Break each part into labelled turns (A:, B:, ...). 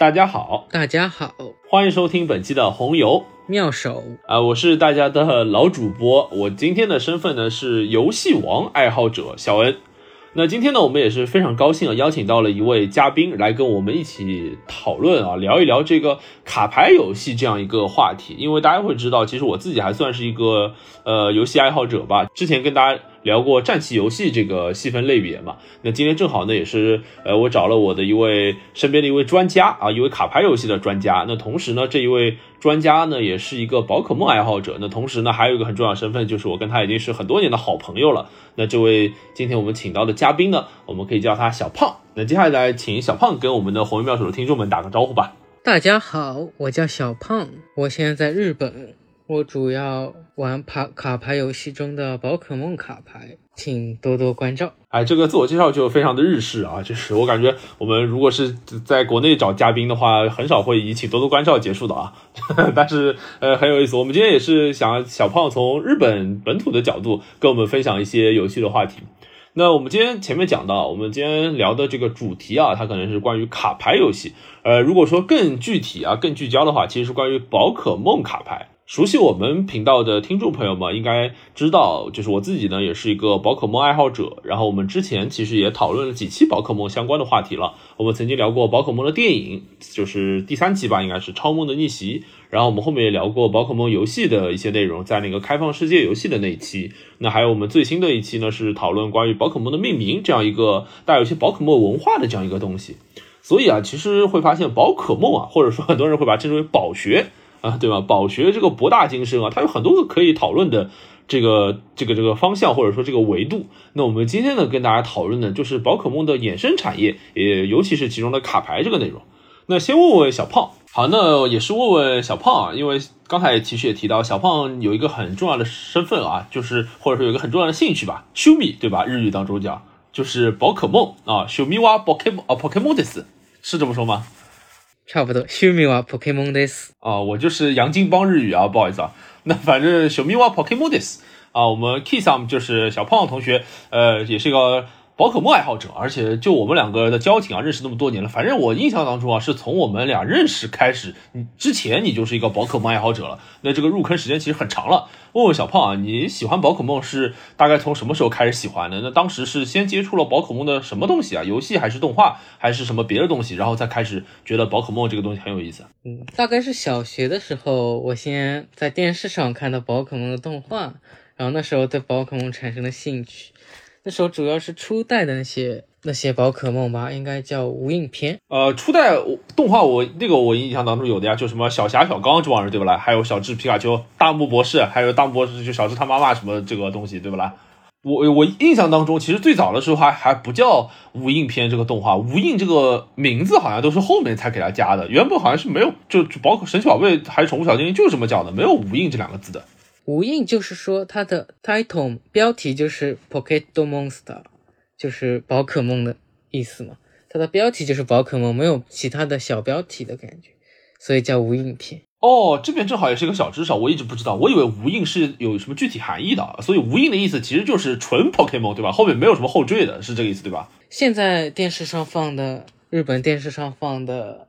A: 大家好，
B: 大家好，
A: 欢迎收听本期的红油
B: 妙手
A: 啊！我是大家的老主播，我今天的身份呢是游戏王爱好者小恩。那今天呢，我们也是非常高兴啊，邀请到了一位嘉宾来跟我们一起讨论啊，聊一聊这个卡牌游戏这样一个话题。因为大家会知道，其实我自己还算是一个呃游戏爱好者吧。之前跟大家聊过战棋游戏这个细分类别嘛，那今天正好呢，也是呃我找了我的一位身边的一位专家啊，一位卡牌游戏的专家。那同时呢，这一位专家呢，也是一个宝可梦爱好者。那同时呢，还有一个很重要身份，就是我跟他已经是很多年的好朋友了。那这位今天我们请到的嘉宾呢，我们可以叫他小胖。那接下来请小胖跟我们的红云妙手的听众们打个招呼吧。
B: 大家好，我叫小胖，我现在在日本，我主要玩卡卡牌游戏中的宝可梦卡牌。请多多关照。
A: 哎，这个自我介绍就非常的日式啊，就是我感觉我们如果是在国内找嘉宾的话，很少会以请多多关照结束的啊。但是呃很有意思，我们今天也是想小胖从日本本土的角度跟我们分享一些有趣的话题。那我们今天前面讲到，我们今天聊的这个主题啊，它可能是关于卡牌游戏。呃，如果说更具体啊、更聚焦的话，其实是关于宝可梦卡牌。熟悉我们频道的听众朋友们应该知道，就是我自己呢也是一个宝可梦爱好者。然后我们之前其实也讨论了几期宝可梦相关的话题了。我们曾经聊过宝可梦的电影，就是第三期吧，应该是《超梦的逆袭》。然后我们后面也聊过宝可梦游戏的一些内容，在那个开放世界游戏的那一期。那还有我们最新的一期呢，是讨论关于宝可梦的命名这样一个带有一些宝可梦文化的这样一个东西。所以啊，其实会发现宝可梦啊，或者说很多人会把它称之为宝学。啊，对吧？宝学这个博大精深啊，它有很多个可以讨论的这个这个这个方向，或者说这个维度。那我们今天呢，跟大家讨论的就是宝可梦的衍生产业，也尤其是其中的卡牌这个内容。那先问问小胖，好，那也是问问小胖啊，因为刚才其实也提到，小胖有一个很重要的身份啊，就是或者说有一个很重要的兴趣吧，修米，对吧？日语当中讲就是宝可梦啊，修米哇宝可梦啊，宝可梦的是是这么说吗？
B: 差不多，小米蛙 Pokemon this
A: 啊，我就是杨金帮日语啊，不好意思啊。那反正小米蛙 Pokemon this 啊，我们 Kisam 就是小胖同学，呃，也是一个。宝可梦爱好者，而且就我们两个的交情啊，认识那么多年了。反正我印象当中啊，是从我们俩认识开始，你之前你就是一个宝可梦爱好者了。那这个入坑时间其实很长了。问问小胖啊，你喜欢宝可梦是大概从什么时候开始喜欢的？那当时是先接触了宝可梦的什么东西啊？游戏还是动画，还是什么别的东西？然后再开始觉得宝可梦这个东西很有意思。
B: 嗯，大概是小学的时候，我先在电视上看到宝可梦的动画，然后那时候对宝可梦产生了兴趣。那时候主要是初代的那些那些宝可梦吧，应该叫无印篇。
A: 呃，初代动画我那个我印象当中有的呀，就什么小霞、小刚这帮人对不啦？还有小智、皮卡丘、大木博士，还有大木博士就小智他妈妈什么这个东西对不啦？我我印象当中，其实最早的时候还还不叫无印片这个动画，无印这个名字好像都是后面才给他加的，原本好像是没有，就宝可神奇宝贝还是宠物小精灵就是这么叫的，没有无印这两个字的。
B: 无印就是说它的 title 标题就是 Pocket Monster，就是宝可梦的意思嘛。它的标题就是宝可梦，没有其他的小标题的感觉，所以叫无印片。
A: 哦，这边正好也是一个小知识，我一直不知道，我以为无印是有什么具体含义的，所以无印的意思其实就是纯 Pokemon，对吧？后面没有什么后缀的，是这个意思对吧？
B: 现在电视上放的日本电视上放的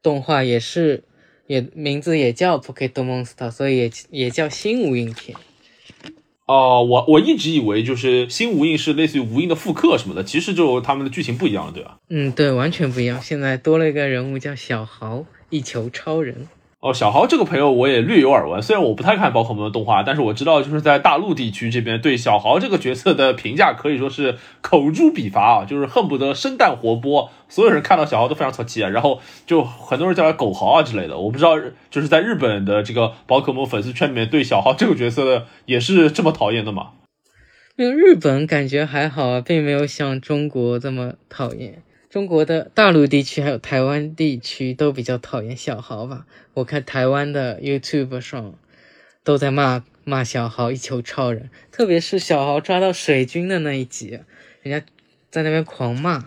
B: 动画也是。也名字也叫 Pocket Monster，所以也也叫新无印片。
A: 哦，我我一直以为就是新无印是类似于无印的复刻什么的，其实就他们的剧情不一样了，对吧？
B: 嗯，对，完全不一样。现在多了一个人物叫小豪，一球超人。
A: 哦，小豪这个朋友我也略有耳闻，虽然我不太看宝可梦的动画，但是我知道就是在大陆地区这边对小豪这个角色的评价可以说是口诛笔伐啊，就是恨不得生蛋活剥，所有人看到小豪都非常草气啊，然后就很多人叫他狗豪啊之类的。我不知道就是在日本的这个宝可梦粉丝圈里面对小豪这个角色的也是这么讨厌的吗？
B: 那个日本感觉还好啊，并没有像中国这么讨厌。中国的大陆地区还有台湾地区都比较讨厌小豪吧？我看台湾的 YouTube 上都在骂骂小豪一球超人，特别是小豪抓到水军的那一集，人家在那边狂骂。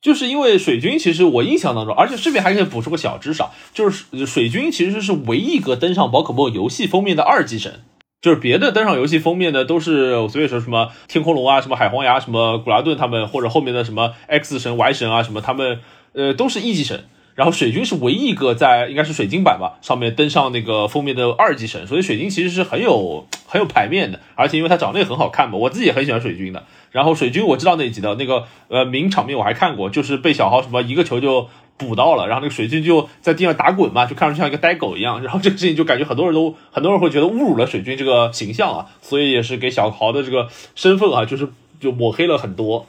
A: 就是因为水军，其实我印象当中，而且顺便还可以补充个小知识，就是水军其实是唯一一个登上宝可梦游戏封面的二级神。就是别的登上游戏封面的都是，所以说什么天空龙啊，什么海皇牙，什么古拉顿他们，或者后面的什么 X 神、Y 神啊，什么他们，呃，都是一级神。然后水军是唯一一个在应该是水晶版吧上面登上那个封面的二级神，所以水晶其实是很有很有牌面的，而且因为它长得也很好看嘛，我自己也很喜欢水军的。然后水军我知道那集的那个呃名场面我还看过，就是被小豪什么一个球就补到了，然后那个水军就在地上打滚嘛，就看上去像一个呆狗一样。然后这个事情就感觉很多人都很多人会觉得侮辱了水军这个形象啊，所以也是给小豪的这个身份啊，就是就抹黑了很多。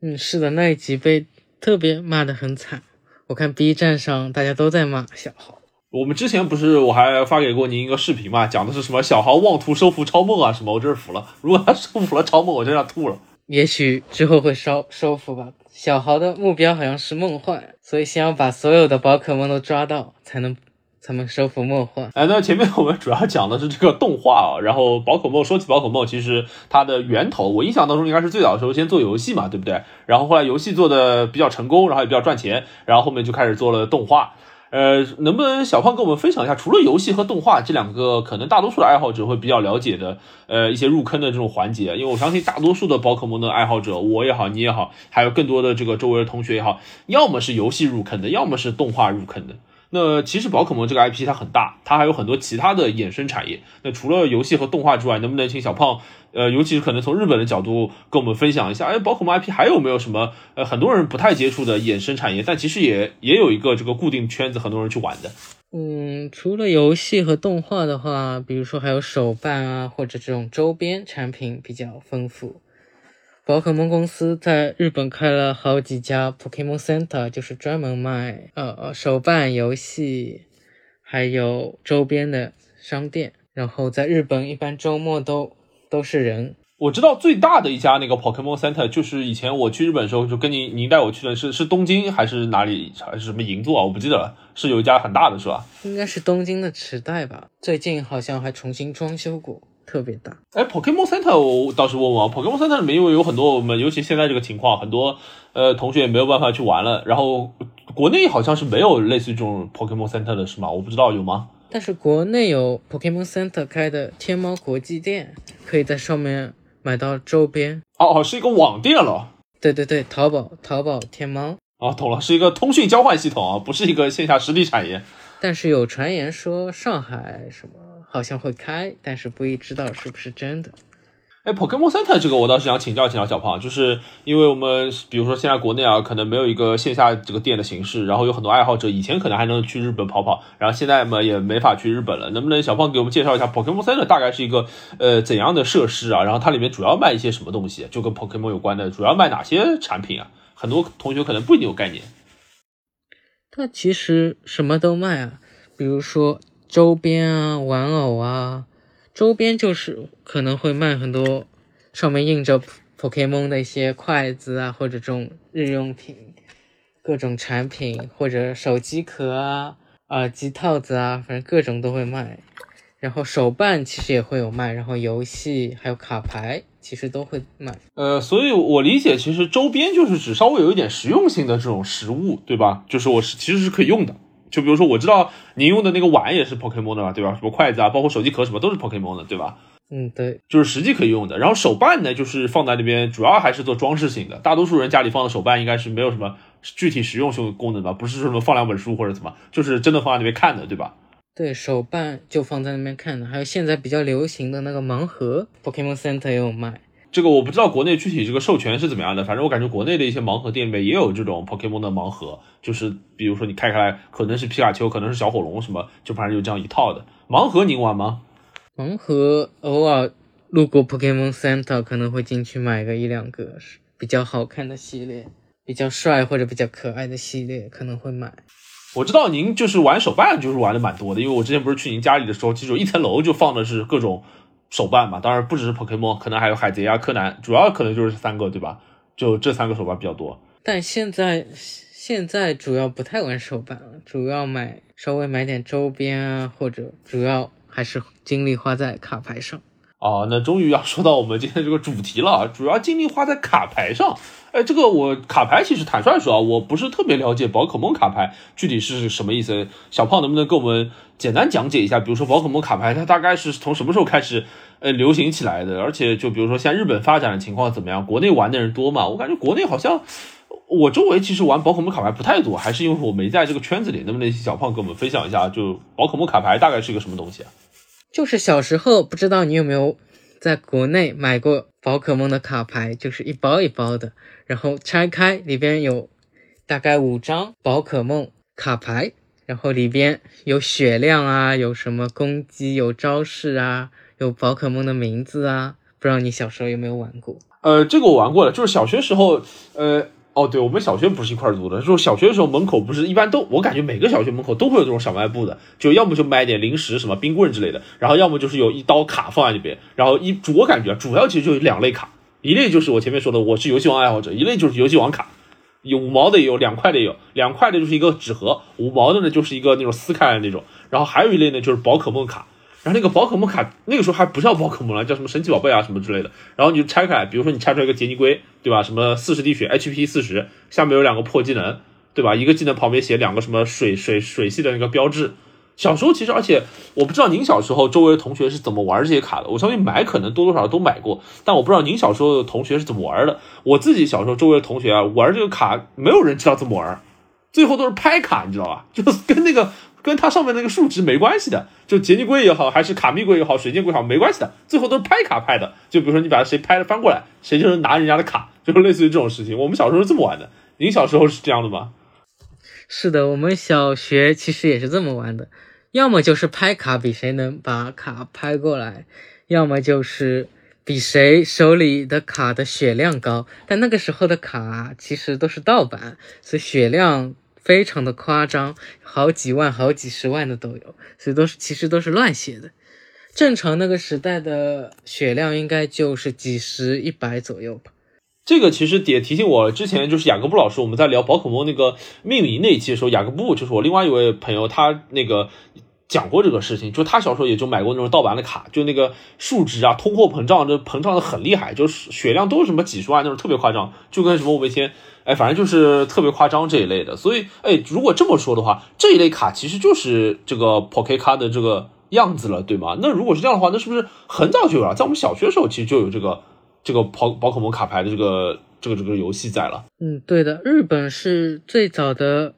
B: 嗯，是的，那一集被特别骂得很惨。我看 B 站上大家都在骂小豪。
A: 我们之前不是我还发给过您一个视频嘛，讲的是什么小豪妄图收服超梦啊什么，我真是服了。如果他收服了超梦，我真要吐了。
B: 也许之后会收收服吧。小豪的目标好像是梦幻，所以先要把所有的宝可梦都抓到，才能才能收服梦幻。
A: 哎，那前面我们主要讲的是这个动画啊，然后宝可梦说起宝可梦，其实它的源头，我印象当中应该是最早的时候先做游戏嘛，对不对？然后后来游戏做的比较成功，然后也比较赚钱，然后后面就开始做了动画。呃，能不能小胖跟我们分享一下，除了游戏和动画这两个可能大多数的爱好者会比较了解的，呃，一些入坑的这种环节？因为我相信大多数的宝可梦的爱好者，我也好，你也好，还有更多的这个周围的同学也好，要么是游戏入坑的，要么是动画入坑的。那其实宝可梦这个 IP 它很大，它还有很多其他的衍生产业。那除了游戏和动画之外，能不能请小胖，呃，尤其是可能从日本的角度跟我们分享一下，哎，宝可梦 IP 还有没有什么，呃，很多人不太接触的衍生产业，但其实也也有一个这个固定圈子，很多人去玩的。
B: 嗯，除了游戏和动画的话，比如说还有手办啊，或者这种周边产品比较丰富。宝可梦公司在日本开了好几家 Pokemon Center，就是专门卖呃手办、游戏还有周边的商店。然后在日本一般周末都都是人。
A: 我知道最大的一家那个 Pokemon Center，就是以前我去日本的时候，就跟您您带我去的是是东京还是哪里还是什么银座啊？我不记得了，是有一家很大的是吧？
B: 应该是东京的池袋吧，最近好像还重新装修过。特别大，
A: 哎，Pokemon Center 我倒是问问啊，Pokemon Center 里面因为有很多我们，尤其现在这个情况，很多呃同学也没有办法去玩了。然后国内好像是没有类似于这种 Pokemon Center 的是吗？我不知道有吗？
B: 但是国内有 Pokemon Center 开的天猫国际店，可以在上面买到周边。
A: 哦哦，是一个网店了。
B: 对对对，淘宝、淘宝、天猫。
A: 哦，懂了，是一个通讯交换系统啊，不是一个线下实体产业。
B: 但是有传言说上海什么。好像会开，但是不一知道是不是真的。
A: 哎，Pokemon Center 这个我倒是想请教请教小胖，就是因为我们比如说现在国内啊，可能没有一个线下这个店的形式，然后有很多爱好者以前可能还能去日本跑跑，然后现在嘛也没法去日本了。能不能小胖给我们介绍一下 Pokemon Center 大概是一个呃怎样的设施啊？然后它里面主要卖一些什么东西？就跟 Pokemon 有关的，主要卖哪些产品啊？很多同学可能不一定有概念。
B: 它其实什么都卖啊，比如说。周边啊，玩偶啊，周边就是可能会卖很多上面印着 Pokemon 的一些筷子啊，或者这种日用品，各种产品或者手机壳啊、耳机套子啊，反正各种都会卖。然后手办其实也会有卖，然后游戏还有卡牌其实都会卖。
A: 呃，所以我理解，其实周边就是指稍微有一点实用性的这种实物，对吧？就是我是其实是可以用的。就比如说，我知道您用的那个碗也是 Pokemon 的吧，对吧？什么筷子啊，包括手机壳什么都是 Pokemon 的，对吧？
B: 嗯，对，
A: 就是实际可以用的。然后手办呢，就是放在那边，主要还是做装饰性的。大多数人家里放的手办应该是没有什么具体实用性功能吧，不是说什么放两本书或者怎么，就是真的放在那边看的，对吧？
B: 对手办就放在那边看的。还有现在比较流行的那个盲盒，Pokemon Center 也有卖。
A: 这个我不知道国内具体这个授权是怎么样的，反正我感觉国内的一些盲盒店里面也有这种 Pokemon 的盲盒，就是比如说你开开来可能是皮卡丘，可能是小火龙什么，就反正有这样一套的盲盒，您玩吗？
B: 盲盒偶尔路过 Pokemon Center 可能会进去买个一两个比较好看的系列，比较帅或者比较可爱的系列可能会买。
A: 我知道您就是玩手办，就是玩的蛮多的，因为我之前不是去您家里的时候，其实一层楼就放的是各种。手办嘛，当然不只是 Pokemon，可能还有海贼啊、柯南，主要可能就是三个，对吧？就这三个手办比较多。
B: 但现在现在主要不太玩手办了，主要买稍微买点周边啊，或者主要还是精力花在卡牌上。
A: 哦，那终于要说到我们今天这个主题了，主要精力花在卡牌上。哎，这个我卡牌其实坦率说啊，我不是特别了解宝可梦卡牌具体是什么意思。小胖能不能跟我们简单讲解一下？比如说宝可梦卡牌它大概是从什么时候开始呃流行起来的？而且就比如说像日本发展的情况怎么样？国内玩的人多吗？我感觉国内好像我周围其实玩宝可梦卡牌不太多，还是因为我没在这个圈子里。能不能小胖跟我们分享一下，就宝可梦卡牌大概是一个什么东西啊？
B: 就是小时候不知道你有没有在国内买过宝可梦的卡牌，就是一包一包的，然后拆开里边有大概五张宝可梦卡牌，然后里边有血量啊，有什么攻击，有招式啊，有宝可梦的名字啊。不知道你小时候有没有玩过？
A: 呃，这个我玩过了，就是小学时候，呃，哦，对，我们小学不是一块儿读的，就是小学的时候门口不是一般都，我感觉每个小学门口都会有这种小卖部的，就要么就卖点零食，什么冰棍之类的，然后要么就是有一刀卡放在里边，然后一我感觉主要其实就有两类卡，一类就是我前面说的我是游戏王爱好者，一类就是游戏王卡，有五毛的也有，两块的也有，两块的就是一个纸盒，五毛的呢就是一个那种撕开的那种，然后还有一类呢就是宝可梦卡。然后那个宝可梦卡，那个时候还不叫宝可梦了，叫什么神奇宝贝啊什么之类的。然后你就拆开，比如说你拆出来一个杰尼龟，对吧？什么四十滴血，HP 四十，下面有两个破技能，对吧？一个技能旁边写两个什么水水水系的那个标志。小时候其实，而且我不知道您小时候周围的同学是怎么玩这些卡的。我相信买可能多多少少都买过，但我不知道您小时候的同学是怎么玩的。我自己小时候周围的同学啊，玩这个卡没有人知道怎么玩，最后都是拍卡，你知道吧？就是跟那个。跟它上面那个数值没关系的，就杰尼龟也好，还是卡密龟也好，水晶龟也好，没关系的，最后都是拍卡拍的。就比如说你把谁拍的翻过来，谁就能拿人家的卡，就是类似于这种事情。我们小时候是这么玩的，您小时候是这样的吗？
B: 是的，我们小学其实也是这么玩的，要么就是拍卡比谁能把卡拍过来，要么就是比谁手里的卡的血量高。但那个时候的卡其实都是盗版，所以血量。非常的夸张，好几万、好几十万的都有，所以都是其实都是乱写的。正常那个时代的血量应该就是几十、一百左右吧。
A: 这个其实也提醒我，之前就是雅各布老师，我们在聊宝可梦那个命名那一期的时候，雅各布就是我另外一位朋友，他那个讲过这个事情，就他小时候也就买过那种盗版的卡，就那个数值啊，通货膨胀就膨胀的很厉害，就是血量都是什么几十万那种，特别夸张，就跟什么我们以前。哎，反正就是特别夸张这一类的，所以哎，如果这么说的话，这一类卡其实就是这个 Poké 卡的这个样子了，对吗？那如果是这样的话，那是不是很早就有了？在我们小学的时候，其实就有这个这个宝宝可梦卡牌的这个这个这个游戏在了。
B: 嗯，对的，日本是最早的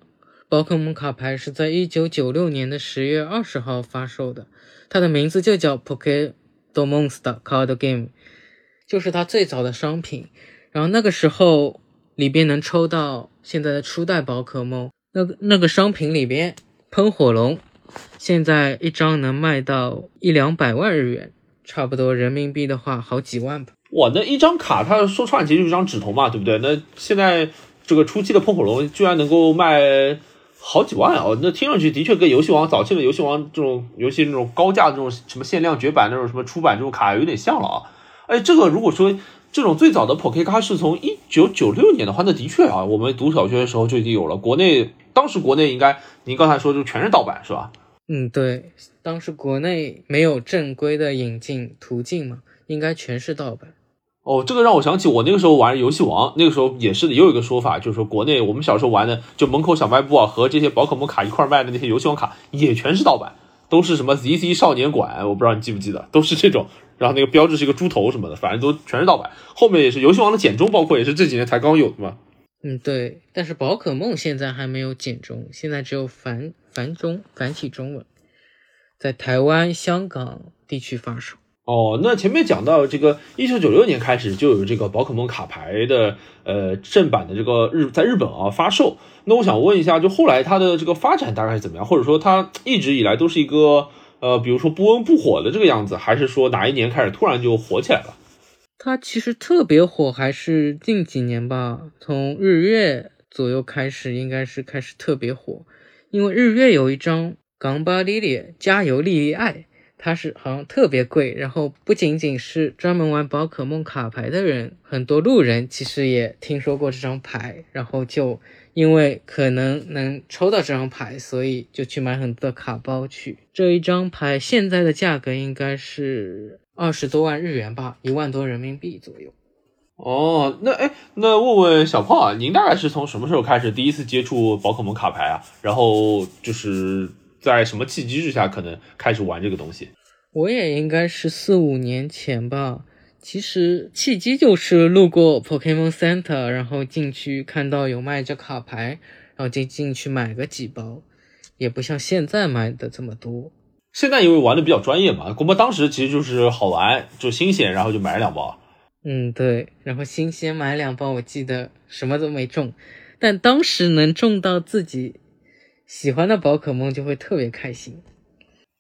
B: 宝可梦卡牌是在一九九六年的十月二十号发售的，它的名字就叫 Poké Do Monster Card Game，就是它最早的商品。然后那个时候。里边能抽到现在的初代宝可梦，那个那个商品里边喷火龙，现在一张能卖到一两百万日元，差不多人民币的话好几万吧。
A: 哇，那一张卡它说穿了其实就是一张纸头嘛，对不对？那现在这个初期的喷火龙居然能够卖好几万哦，那听上去的确跟游戏王早期的游戏王这种游戏那种高价的这种什么限量绝版那种什么出版这种卡有点像了啊。哎，这个如果说。这种最早的 p o k e 卡是从一九九六年的话，那的确啊，我们读小学的时候就已经有了。国内当时国内应该您刚才说就全是盗版是吧？
B: 嗯，对，当时国内没有正规的引进途径嘛，应该全是盗版。
A: 哦，这个让我想起我那个时候玩游戏王，那个时候也是也有一个说法，就是说国内我们小时候玩的，就门口小卖部啊和这些宝可梦卡一块卖的那些游戏王卡也全是盗版，都是什么 ZC 少年馆，我不知道你记不记得，都是这种。然后那个标志是一个猪头什么的，反正都全是盗版。后面也是游戏王的简中，包括也是这几年才刚有的嘛。
B: 嗯，对。但是宝可梦现在还没有简中，现在只有繁繁中繁体中文，在台湾、香港地区发售。
A: 哦，那前面讲到这个，一九九六年开始就有这个宝可梦卡牌的呃正版的这个日在日本啊发售。那我想问一下，就后来它的这个发展大概是怎么样？或者说它一直以来都是一个？呃，比如说不温不火的这个样子，还是说哪一年开始突然就火起来了？
B: 它其实特别火，还是近几年吧，从日月左右开始，应该是开始特别火。因为日月有一张冈巴莉莉加油莉莉爱，它是好像特别贵，然后不仅仅是专门玩宝可梦卡牌的人，很多路人其实也听说过这张牌，然后就。因为可能能抽到这张牌，所以就去买很多的卡包去。这一张牌现在的价格应该是二十多万日元吧，一万多人民币左右。
A: 哦，那哎，那问问小胖啊，您大概是从什么时候开始第一次接触宝可梦卡牌啊？然后就是在什么契机之下可能开始玩这个东西？
B: 我也应该是四五年前吧。其实契机就是路过 Pokemon Center，然后进去看到有卖这卡牌，然后就进去买个几包，也不像现在买的这么多。
A: 现在因为玩的比较专业嘛，我们当时其实就是好玩，就新鲜，然后就买了两包。
B: 嗯，对，然后新鲜买两包，我记得什么都没中，但当时能中到自己喜欢的宝可梦就会特别开心。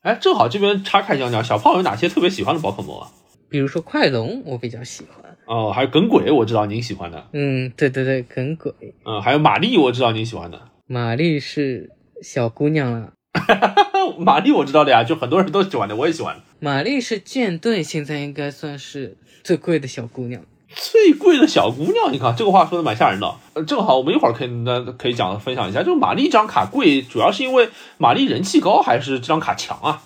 A: 哎，正好这边插开讲讲，小胖有哪些特别喜欢的宝可梦啊？
B: 比如说快龙，我比较喜欢。
A: 哦，还有耿鬼，我知道您喜欢的。
B: 嗯，对对对，耿鬼。
A: 嗯，还有玛丽，我知道您喜欢的。
B: 玛丽是小姑娘了。
A: 玛丽我知道的呀，就很多人都喜欢的，我也喜欢。
B: 玛丽是剑盾，现在应该算是最贵的小姑娘。
A: 最贵的小姑娘，你看这个话说的蛮吓人的。呃，正好我们一会儿可以那可以讲分享一下，就是玛丽这张卡贵，主要是因为玛丽人气高，还是这张卡强啊？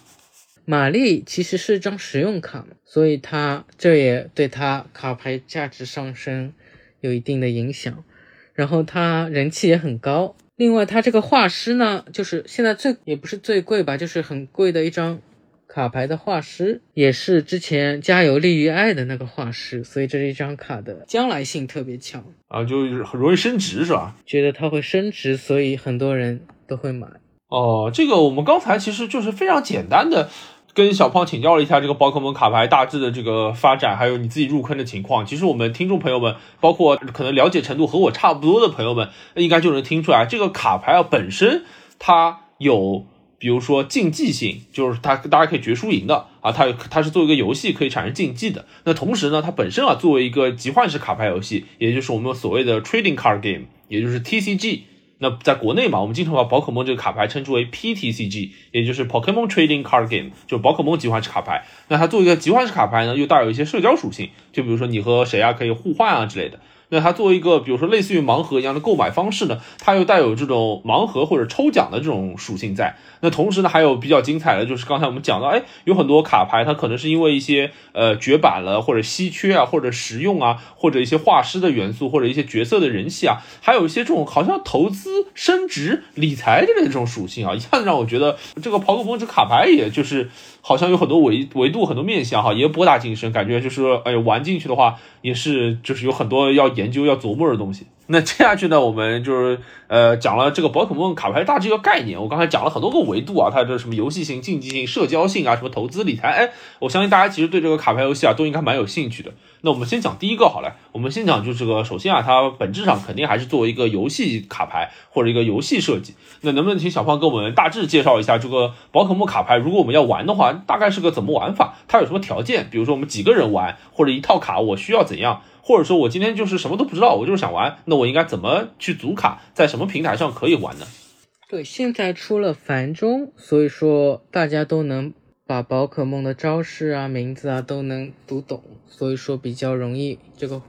B: 玛丽其实是张实用卡嘛，所以它这也对它卡牌价值上升有一定的影响。然后它人气也很高。另外，它这个画师呢，就是现在最也不是最贵吧，就是很贵的一张卡牌的画师，也是之前加油利于爱的那个画师，所以这是一张卡的将来性特别强
A: 啊，就是很容易升值是吧？
B: 觉得它会升值，所以很多人都会买。
A: 哦，这个我们刚才其实就是非常简单的。跟小胖请教了一下这个宝可梦卡牌大致的这个发展，还有你自己入坑的情况。其实我们听众朋友们，包括可能了解程度和我差不多的朋友们，应该就能听出来，这个卡牌啊本身它有，比如说竞技性，就是它大家可以决输赢的啊，它它是作为一个游戏可以产生竞技的。那同时呢，它本身啊作为一个集换式卡牌游戏，也就是我们所谓的 trading card game，也就是 TCG。那在国内嘛，我们经常把宝可梦这个卡牌称之为 PTCG，也就是 Pokemon Trading Card Game，就是宝可梦集换式卡牌。那它作为一个集换式卡牌呢，又带有一些社交属性，就比如说你和谁啊可以互换啊之类的。那它作为一个，比如说类似于盲盒一样的购买方式呢，它又带有这种盲盒或者抽奖的这种属性在。那同时呢，还有比较精彩的就是刚才我们讲到，哎，有很多卡牌它可能是因为一些呃绝版了，或者稀缺啊，或者实用啊，或者一些画师的元素，或者一些角色的人气啊，还有一些这种好像投资、升值、理财之类的这种属性啊，一下子让我觉得这个宝可梦这卡牌也就是好像有很多维维度、很多面向哈，也博大精深，感觉就是哎玩进去的话也是就是有很多要。研究要琢磨的东西。那接下去呢，我们就是呃讲了这个宝可梦卡牌大致一个概念。我刚才讲了很多个维度啊，它的什么游戏性、竞技性、社交性啊，什么投资理财。哎，我相信大家其实对这个卡牌游戏啊都应该蛮有兴趣的。那我们先讲第一个好了，我们先讲就这个，首先啊，它本质上肯定还是作为一个游戏卡牌或者一个游戏设计。那能不能请小胖给我们大致介绍一下这个宝可梦卡牌？如果我们要玩的话，大概是个怎么玩法？它有什么条件？比如说我们几个人玩，或者一套卡我需要怎样？或者说我今天就是什么都不知道，我就是想玩，那我应该怎么去组卡，在什么平台上可以玩呢？
B: 对，现在出了繁中，所以说大家都能把宝可梦的招式啊、名字啊都能读懂，所以说比较容易。这个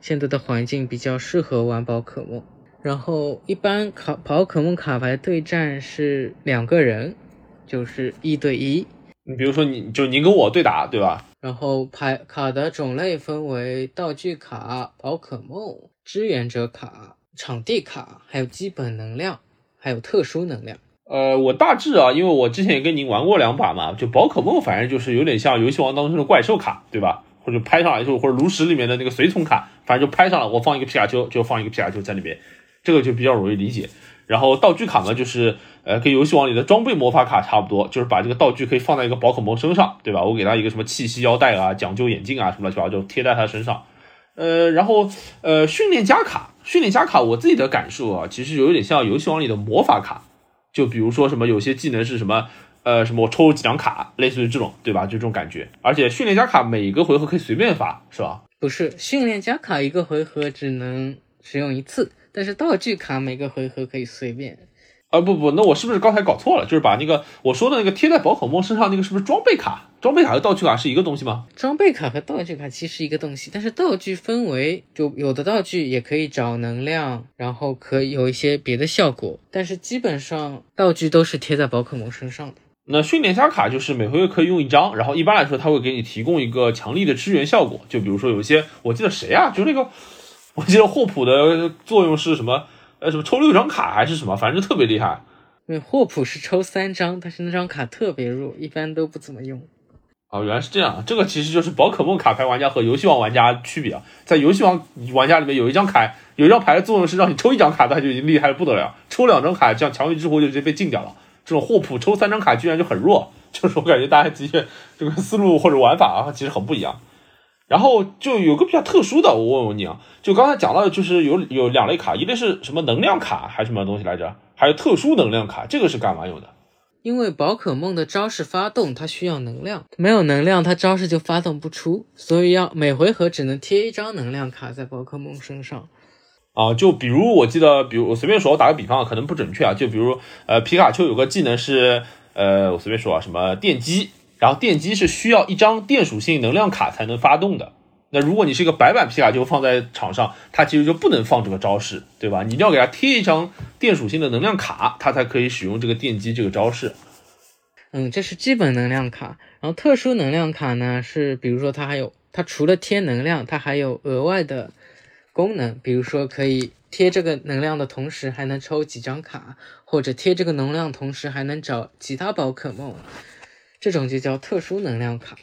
B: 现在的环境比较适合玩宝可梦。然后一般卡宝可梦卡牌对战是两个人，就是一对一。
A: 你比如说，你就你跟我对打，对吧？
B: 然后牌卡的种类分为道具卡、宝可梦、支援者卡、场地卡，还有基本能量，还有特殊能量。
A: 呃，我大致啊，因为我之前也跟您玩过两把嘛，就宝可梦，反正就是有点像游戏王当中的怪兽卡，对吧？或者拍上来就或者炉石里面的那个随从卡，反正就拍上了，我放一个皮卡丘就放一个皮卡丘在里边，这个就比较容易理解。然后道具卡呢，就是呃，跟游戏王里的装备魔法卡差不多，就是把这个道具可以放在一个宝可梦身上，对吧？我给他一个什么气息腰带啊、讲究眼镜啊什么乱七八糟，就贴在他身上。呃，然后呃，训练家卡，训练家卡，我自己的感受啊，其实有点像游戏王里的魔法卡，就比如说什么有些技能是什么，呃，什么我抽几张卡，类似于这种，对吧？就这种感觉。而且训练家卡每个回合可以随便发，是吧？
B: 不是，训练家卡一个回合只能使用一次。但是道具卡每个回合可以随便，
A: 啊不不，那我是不是刚才搞错了？就是把那个我说的那个贴在宝可梦身上那个是不是装备卡？装备卡和道具卡是一个东西吗？
B: 装备卡和道具卡其实一个东西，但是道具分为就有的道具也可以找能量，然后可以有一些别的效果，但是基本上道具都是贴在宝可梦身上的。
A: 那训练家卡就是每回合可以用一张，然后一般来说它会给你提供一个强力的支援效果，就比如说有一些我记得谁啊，就那个。我记得霍普的作用是什么？呃，什么抽六张卡还是什么？反正特别厉害。
B: 对，霍普是抽三张，但是那张卡特别弱，一般都不怎么用。
A: 哦，原来是这样，这个其实就是宝可梦卡牌玩家和游戏王玩家区别啊。在游戏王玩家里面，有一张卡，有一张牌的作用是让你抽一张卡，它就已经厉害的不得了；抽两张卡，这样强力之狐就直接被禁掉了。这种霍普抽三张卡居然就很弱，就是我感觉大家的确这个思路或者玩法啊，其实很不一样。然后就有个比较特殊的，我问问你啊，就刚才讲到的就是有有两类卡，一类是什么能量卡还是什么东西来着？还有特殊能量卡，这个是干嘛用的？
B: 因为宝可梦的招式发动它需要能量，没有能量它招式就发动不出，所以要每回合只能贴一张能量卡在宝可梦身上。
A: 啊，就比如我记得，比如我随便说，我打个比方啊，可能不准确啊，就比如呃皮卡丘有个技能是呃我随便说啊，什么电击，然后电机是需要一张电属性能量卡才能发动的。那如果你是一个白板皮卡丘放在场上，它其实就不能放这个招式，对吧？你一定要给它贴一张电属性的能量卡，它才可以使用这个电机这个招式。
B: 嗯，这是基本能量卡。然后特殊能量卡呢，是比如说它还有，它除了贴能量，它还有额外的功能，比如说可以贴这个能量的同时还能抽几张卡，或者贴这个能量同时还能找其他宝可梦，这种就叫特殊能量卡。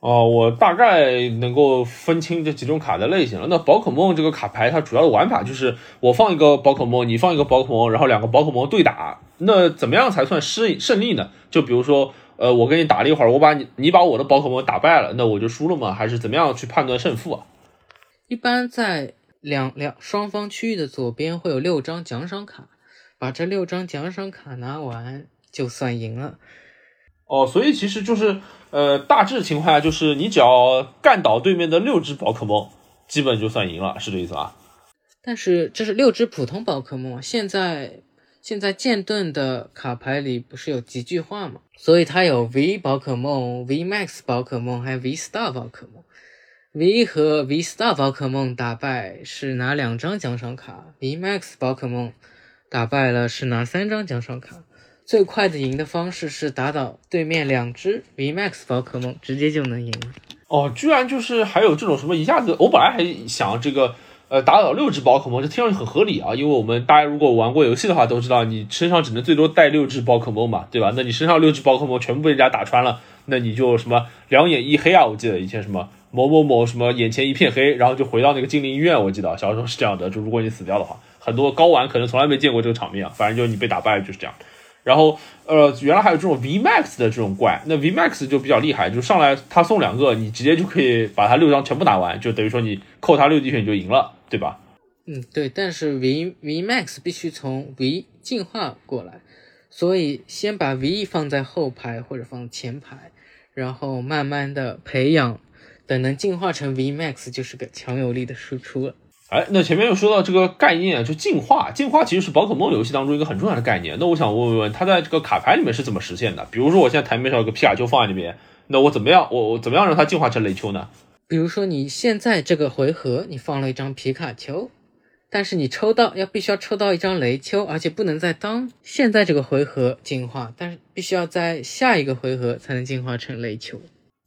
A: 哦，我大概能够分清这几种卡的类型了。那宝可梦这个卡牌，它主要的玩法就是我放一个宝可梦，你放一个宝可梦，然后两个宝可梦对打。那怎么样才算胜胜利呢？就比如说，呃，我跟你打了一会儿，我把你你把我的宝可梦打败了，那我就输了吗？还是怎么样去判断胜负啊？
B: 一般在两两双方区域的左边会有六张奖赏卡，把这六张奖赏卡拿完就算赢了。
A: 哦，所以其实就是。呃，大致情况下就是你只要干倒对面的六只宝可梦，基本就算赢了，是这意思吧？
B: 但是这是六只普通宝可梦，现在现在剑盾的卡牌里不是有几句话吗？所以它有 V 宝可梦、V Max 宝可梦，还有 V Star 宝可梦。V 和 V Star 宝可梦打败是拿两张奖赏卡，V Max 宝可梦打败了是拿三张奖赏卡。最快的赢的方式是打倒对面两只 V Max 宝可梦，直接就能赢。
A: 哦，居然就是还有这种什么一下子，我本来还想这个，呃，打倒六只宝可梦，这听上去很合理啊。因为我们大家如果玩过游戏的话，都知道你身上只能最多带六只宝可梦嘛，对吧？那你身上六只宝可梦全部被人家打穿了，那你就什么两眼一黑啊！我记得以前什么某某某什么眼前一片黑，然后就回到那个精灵医院。我记得小时候是这样的，就如果你死掉的话，很多高玩可能从来没见过这个场面啊。反正就是你被打败就是这样。然后，呃，原来还有这种 V Max 的这种怪，那 V Max 就比较厉害，就上来他送两个，你直接就可以把他六张全部打完，就等于说你扣他六滴血你就赢了，对吧？
B: 嗯，对。但是 V V Max 必须从 V 进化过来，所以先把 V 放在后排或者放前排，然后慢慢的培养，等能进化成 V Max 就是个强有力的输出了。
A: 哎，那前面又说到这个概念，就进化。进化其实是宝可梦游戏当中一个很重要的概念。那我想问问，它在这个卡牌里面是怎么实现的？比如说，我现在台面上有个皮卡丘放在里面，那我怎么样？我我怎么样让它进化成雷丘呢？
B: 比如说，你现在这个回合你放了一张皮卡丘，但是你抽到要必须要抽到一张雷丘，而且不能在当现在这个回合进化，但是必须要在下一个回合才能进化成雷丘。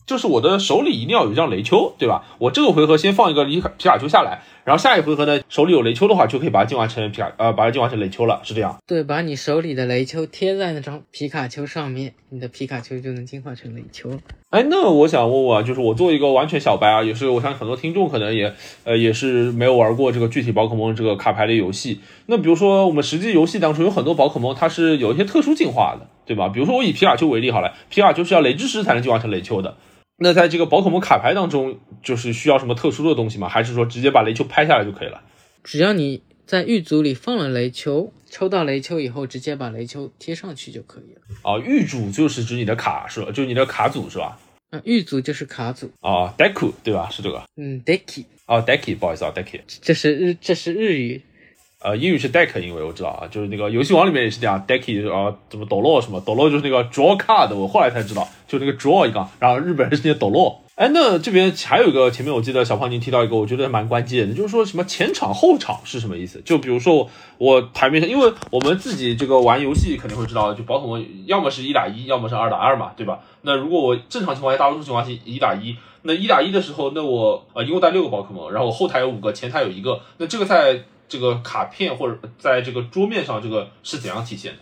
A: 就是我的手里一定要有一张雷丘，对吧？我这个回合先放一个皮卡皮卡丘下来，然后下一回合呢，手里有雷丘的话，就可以把它进化成皮卡，呃，把它进化成雷丘了，是这样。
B: 对，把你手里的雷丘贴在那张皮卡丘上面，你的皮卡丘就能进化成雷丘。
A: 哎，那我想问问啊，就是我作为一个完全小白啊，也是我相信很多听众可能也，呃，也是没有玩过这个具体宝可梦这个卡牌类游戏。那比如说我们实际游戏当中有很多宝可梦，它是有一些特殊进化的，对吧？比如说我以皮卡丘为例好了，皮卡丘是要雷之石才能进化成雷丘的。那在这个宝可梦卡牌当中，就是需要什么特殊的东西吗？还是说直接把雷丘拍下来就可以了？
B: 只要你在玉组里放了雷丘，抽到雷丘以后，直接把雷丘贴上去就可以了。
A: 哦，狱主就是指你的卡是吧？就是你的卡组是吧？
B: 嗯，玉组就是卡组。
A: 啊，deku 对吧？是这个。
B: 嗯，deki。
A: 哦，deki，不好意思啊，deki。
B: 这是日，这是日语。
A: 呃，英语是 deck，因为我知道啊，就是那个游戏王里面也是这样，decky 啊，怎么抖落什么抖落就是那个 draw card，我后来才知道，就那个 draw 一个，然后日本人是念抖落。哎，那这边还有一个，前面我记得小胖您提到一个，我觉得蛮关键的，就是说什么前场后场是什么意思？就比如说我台面上，因为我们自己这个玩游戏肯定会知道，就宝可梦要么是一打一，要么是二打二嘛，对吧？那如果我正常情况下，大多数情况下是一打一，那一打一的时候，那我呃一共带六个宝可梦，然后我后台有五个，前台有一个，那这个在。这个卡片或者在这个桌面上，这个是怎样体现的？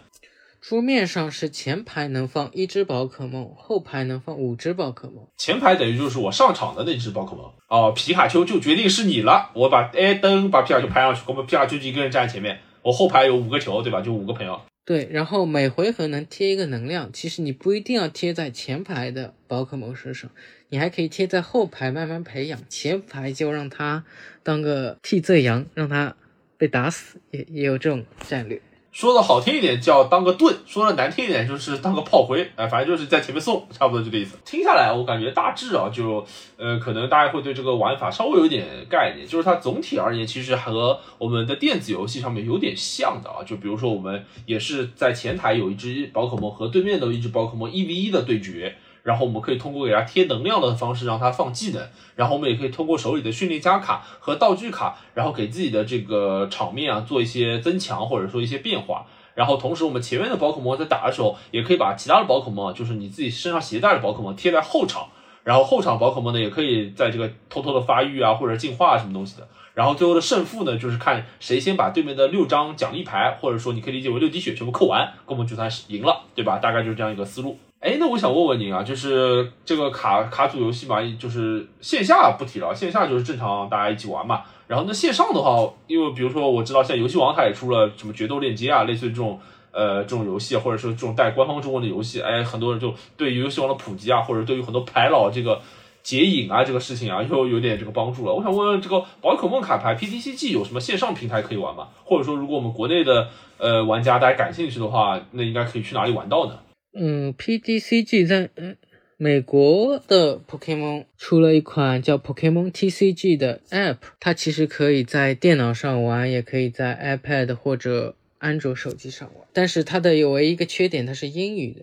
B: 桌面上是前排能放一只宝可梦，后排能放五只宝可梦。
A: 前排等于就是我上场的那只宝可梦哦，皮卡丘就决定是你了。我把哎灯把皮卡丘拍上去，我们皮卡丘就一个人站在前面，我后排有五个球，对吧？就五个朋友。
B: 对，然后每回合能贴一个能量，其实你不一定要贴在前排的宝可梦身上，你还可以贴在后排慢慢培养，前排就让它当个替罪羊，让它被打死，也也有这种战略。
A: 说的好听一点叫当个盾，说的难听一点就是当个炮灰，哎，反正就是在前面送，差不多这个意思。听下来，我感觉大致啊，就呃，可能大家会对这个玩法稍微有点概念，就是它总体而言，其实和我们的电子游戏上面有点像的啊。就比如说，我们也是在前台有一只宝可梦和对面的一只宝可梦一 v 一的对决。然后我们可以通过给它贴能量的方式让它放技能，然后我们也可以通过手里的训练家卡和道具卡，然后给自己的这个场面啊做一些增强或者说一些变化。然后同时我们前面的宝可梦在打的时候，也可以把其他的宝可梦，就是你自己身上携带的宝可梦贴在后场，然后后场宝可梦呢也可以在这个偷偷的发育啊或者进化什么东西的。然后最后的胜负呢，就是看谁先把对面的六张奖励牌，或者说你可以理解为六滴血全部扣完，我们就算是赢了，对吧？大概就是这样一个思路。哎，那我想问问您啊，就是这个卡卡组游戏嘛，就是线下不提了，线下就是正常大家一起玩嘛。然后那线上的话，因为比如说我知道现在游戏王它也出了什么决斗链接啊，类似于这种呃这种游戏，或者说这种带官方中文的游戏，哎，很多人就对于游戏王的普及啊，或者对于很多牌老这个解瘾啊这个事情啊，又有点这个帮助了。我想问问这个宝可梦卡牌 PTCG 有什么线上平台可以玩吗？或者说如果我们国内的呃玩家大家感兴趣的话，那应该可以去哪里玩到呢？
B: 嗯，PDCG 在嗯美国的 Pokemon 出了一款叫 Pokemon TCG 的 App，它其实可以在电脑上玩，也可以在 iPad 或者安卓手机上玩。但是它的有唯一一个缺点，它是英语的。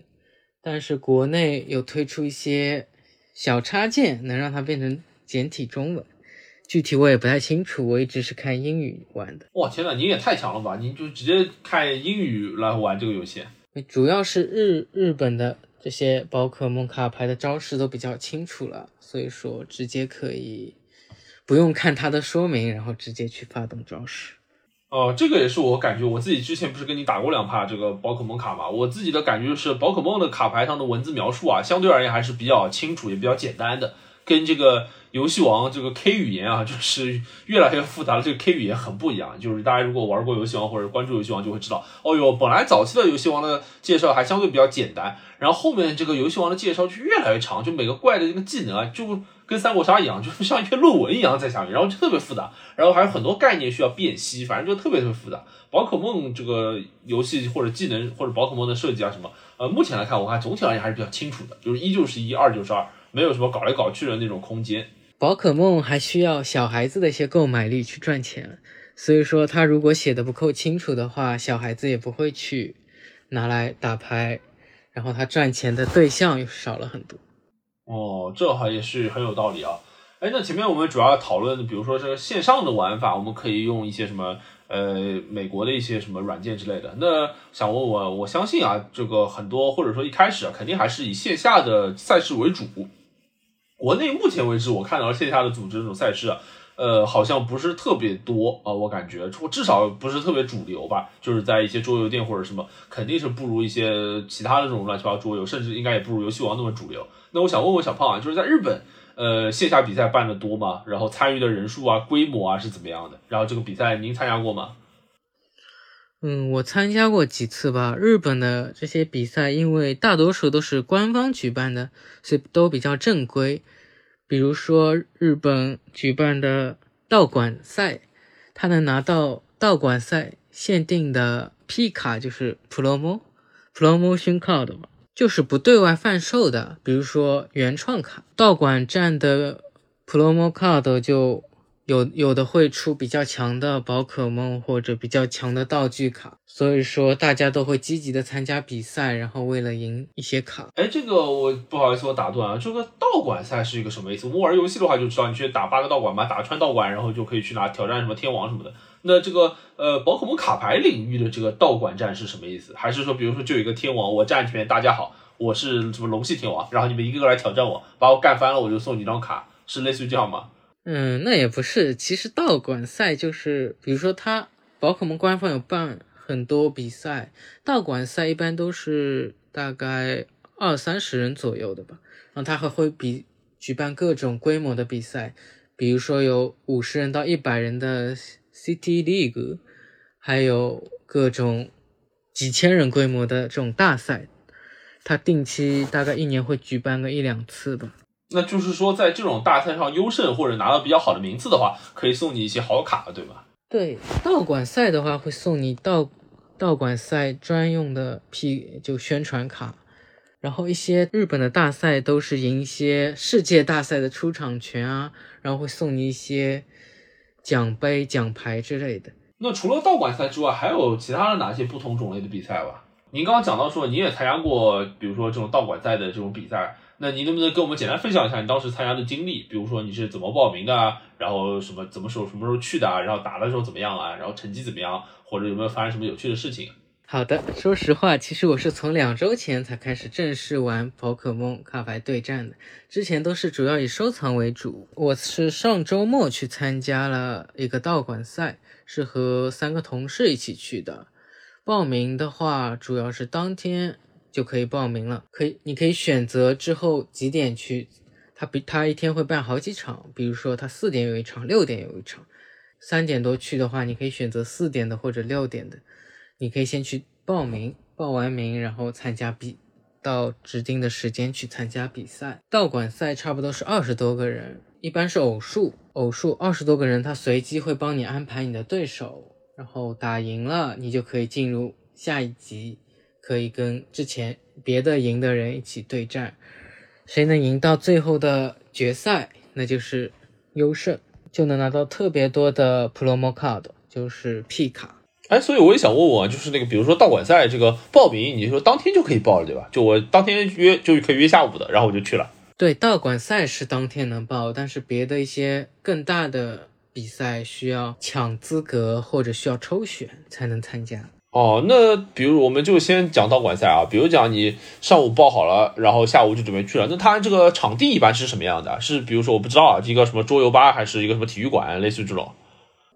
B: 但是国内有推出一些小插件，能让它变成简体中文。具体我也不太清楚，我一直是看英语玩的。
A: 哇，天呐，您也太强了吧！您就直接看英语来玩这个游戏。
B: 主要是日日本的这些宝可梦卡牌的招式都比较清楚了，所以说直接可以不用看它的说明，然后直接去发动招式。
A: 哦，这个也是我感觉，我自己之前不是跟你打过两趴这个宝可梦卡嘛，我自己的感觉就是宝可梦的卡牌上的文字描述啊，相对而言还是比较清楚，也比较简单的，跟这个。游戏王这个 K 语言啊，就是越来越复杂了。这个 K 语言很不一样，就是大家如果玩过游戏王或者关注游戏王，就会知道，哦哟，本来早期的游戏王的介绍还相对比较简单，然后后面这个游戏王的介绍就越来越长，就每个怪的这个技能啊，就跟三国杀一样，就是像一篇论文一样在下面，然后就特别复杂，然后还有很多概念需要辨析，反正就特别特别复杂。宝可梦这个游戏或者技能或者宝可梦的设计啊什么，呃，目前来看，我看总体而言还是比较清楚的，就是一就是一，二就是二，没有什么搞来搞去的那种空间。
B: 宝可梦还需要小孩子的一些购买力去赚钱，所以说他如果写的不够清楚的话，小孩子也不会去拿来打牌，然后他赚钱的对象又少了很多。
A: 哦，这好也是很有道理啊。哎，那前面我们主要讨论，比如说这个线上的玩法，我们可以用一些什么呃美国的一些什么软件之类的。那想问问，我相信啊，这个很多或者说一开始啊，肯定还是以线下的赛事为主。国内目前为止，我看到线下的组织这种赛事，啊呃，好像不是特别多啊，我感觉，至少不是特别主流吧。就是在一些桌游店或者什么，肯定是不如一些其他的这种乱七八糟桌游，甚至应该也不如游戏王那么主流。那我想问问小胖啊，就是在日本，呃，线下比赛办的多吗？然后参与的人数啊、规模啊是怎么样的？然后这个比赛您参加过吗？
B: 嗯，我参加过几次吧。日本的这些比赛，因为大多数都是官方举办的，所以都比较正规。比如说日本举办的道馆赛，他能拿到道馆赛限定的 P 卡，就是 Promo Promotion Card 嘛，就是不对外贩售的。比如说原创卡，道馆站的 Promo Card 就。有有的会出比较强的宝可梦或者比较强的道具卡，所以说大家都会积极的参加比赛，然后为了赢一些卡。
A: 哎，这个我不好意思，我打断啊，这个道馆赛是一个什么意思？我们玩游戏的话就知道，你去打八个道馆嘛，打穿道馆，然后就可以去拿挑战什么天王什么的。那这个呃宝可梦卡牌领域的这个道馆战是什么意思？还是说，比如说就有一个天王，我站前面，大家好，我是什么龙系天王，然后你们一个个来挑战我，把我干翻了，我就送你一张卡，是类似于这样吗？
B: 嗯，那也不是。其实道馆赛就是，比如说他宝可梦官方有办很多比赛，道馆赛一般都是大概二三十人左右的吧。然后他还会比举办各种规模的比赛，比如说有五十人到一百人的 City League，还有各种几千人规模的这种大赛。它定期大概一年会举办个一两次吧。
A: 那就是说，在这种大赛上优胜或者拿到比较好的名次的话，可以送你一些好卡，对吧？
B: 对，道馆赛的话会送你道道馆赛专用的 P 就宣传卡，然后一些日本的大赛都是赢一些世界大赛的出场权啊，然后会送你一些奖杯、奖牌之类的。
A: 那除了道馆赛之外，还有其他的哪些不同种类的比赛吧？您刚刚讲到说您也参加过，比如说这种道馆赛的这种比赛。那您能不能跟我们简单分享一下你当时参加的经历？比如说你是怎么报名的啊？然后什么怎么时候什么时候去的啊？然后打的时候怎么样啊？然后成绩怎么样？或者有没有发生什么有趣的事情？
B: 好的，说实话，其实我是从两周前才开始正式玩宝可梦卡牌对战的，之前都是主要以收藏为主。我是上周末去参加了一个道馆赛，是和三个同事一起去的。报名的话，主要是当天。就可以报名了，可以，你可以选择之后几点去，他比他一天会办好几场，比如说他四点有一场，六点有一场，三点多去的话，你可以选择四点的或者六点的，你可以先去报名，报完名然后参加比，到指定的时间去参加比赛。道馆赛差不多是二十多个人，一般是偶数，偶数二十多个人，他随机会帮你安排你的对手，然后打赢了，你就可以进入下一集。可以跟之前别的赢的人一起对战，谁能赢到最后的决赛，那就是优胜，就能拿到特别多的 promo card，就是 P 卡。
A: 哎，所以我也想问问，就是那个，比如说道馆赛这个报名，你说当天就可以报了，对吧？就我当天约就可以约下午的，然后我就去了。
B: 对，道馆赛是当天能报，但是别的一些更大的比赛需要抢资格或者需要抽选才能参加。
A: 哦，那比如我们就先讲道馆赛啊，比如讲你上午报好了，然后下午就准备去了，那它这个场地一般是什么样的？是比如说我不知道啊，一个什么桌游吧，还是一个什么体育馆，类似于这种？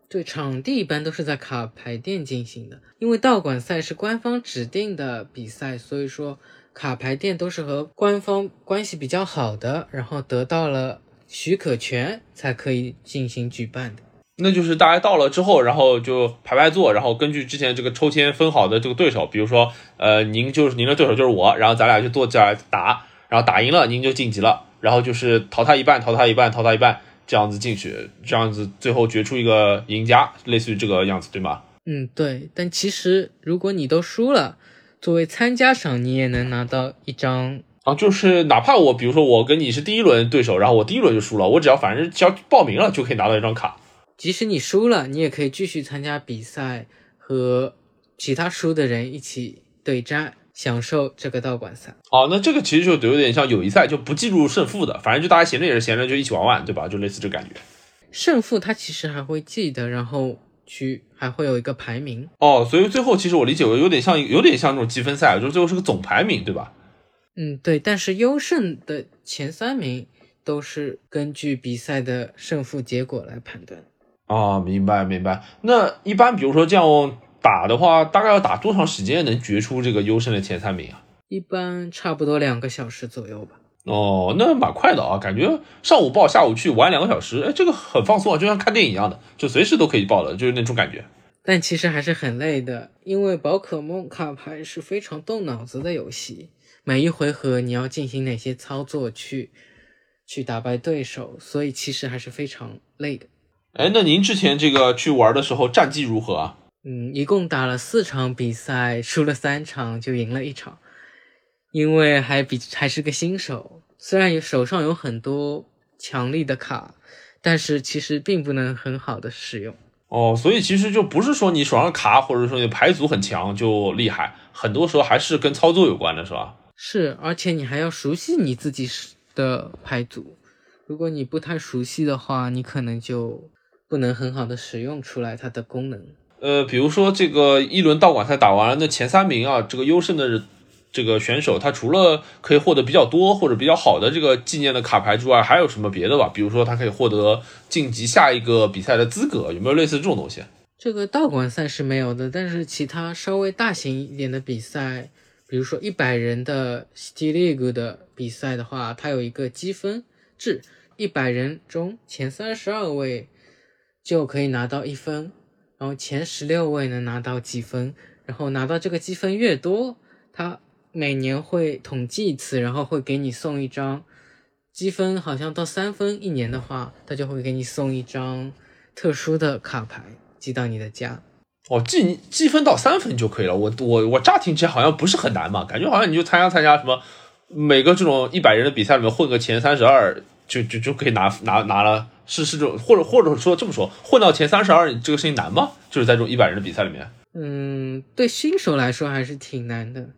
B: 对，场地一般都是在卡牌店进行的，因为道馆赛是官方指定的比赛，所以说卡牌店都是和官方关系比较好的，然后得到了许可权才可以进行举办的。
A: 那就是大家到了之后，然后就排排坐，然后根据之前这个抽签分好的这个对手，比如说，呃，您就是您的对手就是我，然后咱俩就坐这儿打，然后打赢了您就晋级了，然后就是淘汰一半，淘汰一半，淘汰一半，这样子进去，这样子最后决出一个赢家，类似于这个样子，对吗？
B: 嗯，对。但其实如果你都输了，作为参加赏，你也能拿到一张
A: 啊，就是哪怕我比如说我跟你是第一轮对手，然后我第一轮就输了，我只要反正只要报名了就可以拿到一张卡。
B: 即使你输了，你也可以继续参加比赛，和其他输的人一起对战，享受这个道馆赛。
A: 哦，那这个其实就有点像友谊赛，就不计入胜负的，反正就大家闲着也是闲着，就一起玩玩，对吧？就类似这感觉。
B: 胜负他其实还会记得，然后去还会有一个排名。
A: 哦，所以最后其实我理解为有点像有点像那种积分赛，就是最后是个总排名，对吧？
B: 嗯，对。但是优胜的前三名都是根据比赛的胜负结果来判断。
A: 啊，明白明白。那一般比如说这样打的话，大概要打多长时间能决出这个优胜的前三名啊？
B: 一般差不多两个小时左右吧。
A: 哦，那蛮快的啊，感觉上午报，下午去玩两个小时，哎，这个很放松啊，就像看电影一样的，就随时都可以报的，就是那种感觉。
B: 但其实还是很累的，因为宝可梦卡牌是非常动脑子的游戏，每一回合你要进行哪些操作去去打败对手，所以其实还是非常累的。
A: 哎，那您之前这个去玩的时候战绩如何啊？
B: 嗯，一共打了四场比赛，输了三场，就赢了一场。因为还比还是个新手，虽然有手上有很多强力的卡，但是其实并不能很好的使用。
A: 哦，所以其实就不是说你手上卡或者说你牌组很强就厉害，很多时候还是跟操作有关的，是吧？
B: 是，而且你还要熟悉你自己的牌组，如果你不太熟悉的话，你可能就。不能很好的使用出来它的功能。
A: 呃，比如说这个一轮道馆赛打完了，那前三名啊，这个优胜的这个选手，他除了可以获得比较多或者比较好的这个纪念的卡牌之外，还有什么别的吧？比如说他可以获得晋级下一个比赛的资格，有没有类似这种东西？
B: 这个道馆赛是没有的，但是其他稍微大型一点的比赛，比如说一百人的 City League 的比赛的话，它有一个积分制，一百人中前三十二位就可以拿到一分，然后前十六位能拿到积分，然后拿到这个积分越多，它每年会统计一次，然后会给你送一张积分，好像到三分一年的话，他就会给你送一张特殊的卡牌寄到你的家。
A: 哦，积积分到三分就可以了。我我我乍听起来好像不是很难嘛，感觉好像你就参加参加什么每个这种一百人的比赛里面混个前三十二，就就就可以拿拿拿了。是是这种，或者或者说这么说，混到前三十二这个事情难吗？就是在这种一百人的比赛里面。
B: 嗯，对新手来说还是挺难的，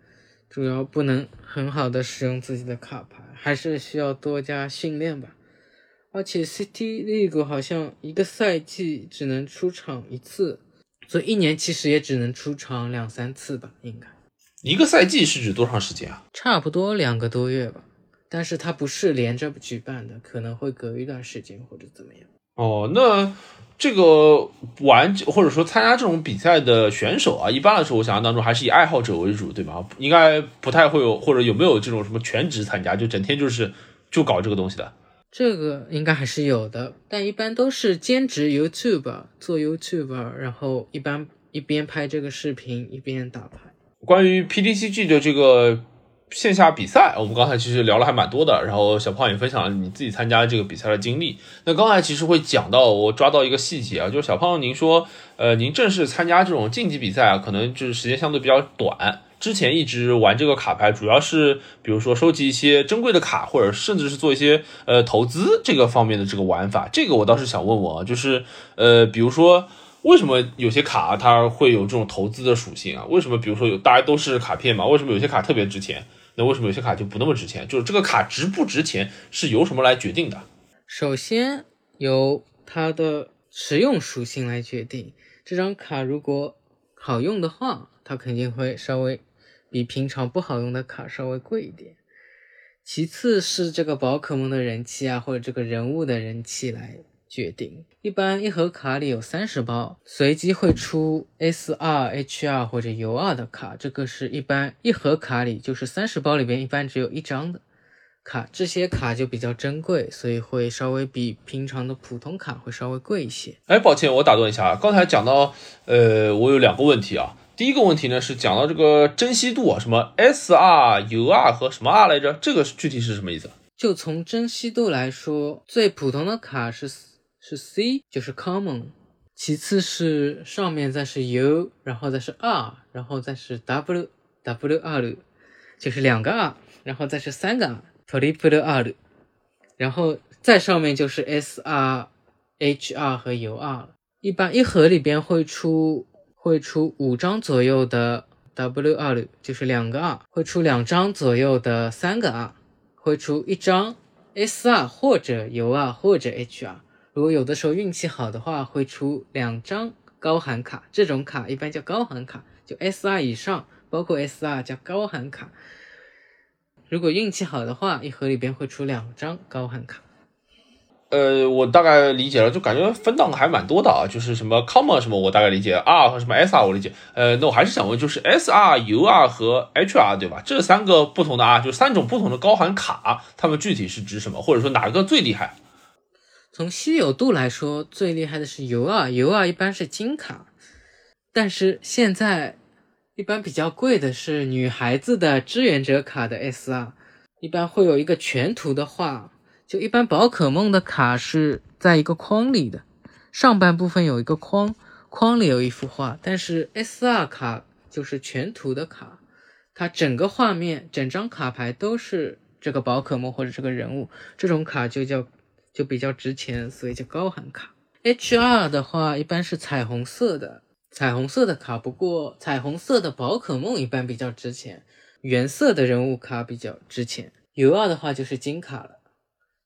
B: 主要不能很好的使用自己的卡牌，还是需要多加训练吧。而且 City League 好像一个赛季只能出场一次，所以一年其实也只能出场两三次吧，应该。
A: 一个赛季是指多长时间啊？
B: 差不多两个多月吧。但是它不是连着举办的，可能会隔一段时间或者怎么样。
A: 哦，那这个玩或者说参加这种比赛的选手啊，一般来说，我想象当中还是以爱好者为主，对吧？应该不太会有或者有没有这种什么全职参加，就整天就是就搞这个东西的。
B: 这个应该还是有的，但一般都是兼职 YouTube 做 YouTube，然后一般一边拍这个视频一边打牌。
A: 关于 PDCG 的这个。线下比赛，我们刚才其实聊了还蛮多的，然后小胖也分享了你自己参加这个比赛的经历。那刚才其实会讲到，我抓到一个细节啊，就是小胖您说，呃，您正式参加这种竞技比赛啊，可能就是时间相对比较短。之前一直玩这个卡牌，主要是比如说收集一些珍贵的卡，或者甚至是做一些呃投资这个方面的这个玩法。这个我倒是想问问啊，就是呃，比如说。为什么有些卡它会有这种投资的属性啊？为什么比如说有大家都是卡片嘛？为什么有些卡特别值钱？那为什么有些卡就不那么值钱？就是这个卡值不值钱是由什么来决定的？
B: 首先由它的实用属性来决定。这张卡如果好用的话，它肯定会稍微比平常不好用的卡稍微贵一点。其次是这个宝可梦的人气啊，或者这个人物的人气来。决定一般一盒卡里有三十包，随机会出 S 二 H 二或者 U 二的卡，这个是一般一盒卡里就是三十包里边一般只有一张的卡，这些卡就比较珍贵，所以会稍微比平常的普通卡会稍微贵一些。
A: 哎，抱歉，我打断一下，刚才讲到，呃，我有两个问题啊，第一个问题呢是讲到这个珍稀度啊，什么 S R U R 和什么 R 来着？这个具体是什么意思？
B: 就从珍稀度来说，最普通的卡是。是 C 就是 common，其次是上面再是 U，然后再是 R，然后再是 W，W R，就是两个 R，然后再是三个 R，Triple R，然后再上面就是 S R、H R 和 U R。一般一盒里边会出会出五张左右的 W R，就是两个 R，会出两张左右的三个 R，会出一张 S R 或者 U R 或者 H R。如果有的时候运气好的话，会出两张高寒卡，这种卡一般叫高寒卡，就 S R 以上，包括 S R 叫高寒卡。如果运气好的话，一盒里边会出两张高寒卡。
A: 呃，我大概理解了，就感觉分档还蛮多的啊，就是什么 common 什么我大概理解，R 和什么 S R 我理解。呃，那我还是想问，就是 S R、U R 和 H R 对吧？这三个不同的 R，就三种不同的高寒卡，它们具体是指什么？或者说哪个最厉害？
B: 从稀有度来说，最厉害的是 U 二，U 二一般是金卡，但是现在一般比较贵的是女孩子的支援者卡的 S 二，一般会有一个全图的画，就一般宝可梦的卡是在一个框里的，上半部分有一个框，框里有一幅画，但是 S 二卡就是全图的卡，它整个画面、整张卡牌都是这个宝可梦或者这个人物，这种卡就叫。就比较值钱，所以叫高寒卡。H R 的话一般是彩虹色的，彩虹色的卡。不过彩虹色的宝可梦一般比较值钱，原色的人物卡比较值钱。U R 的话就是金卡了。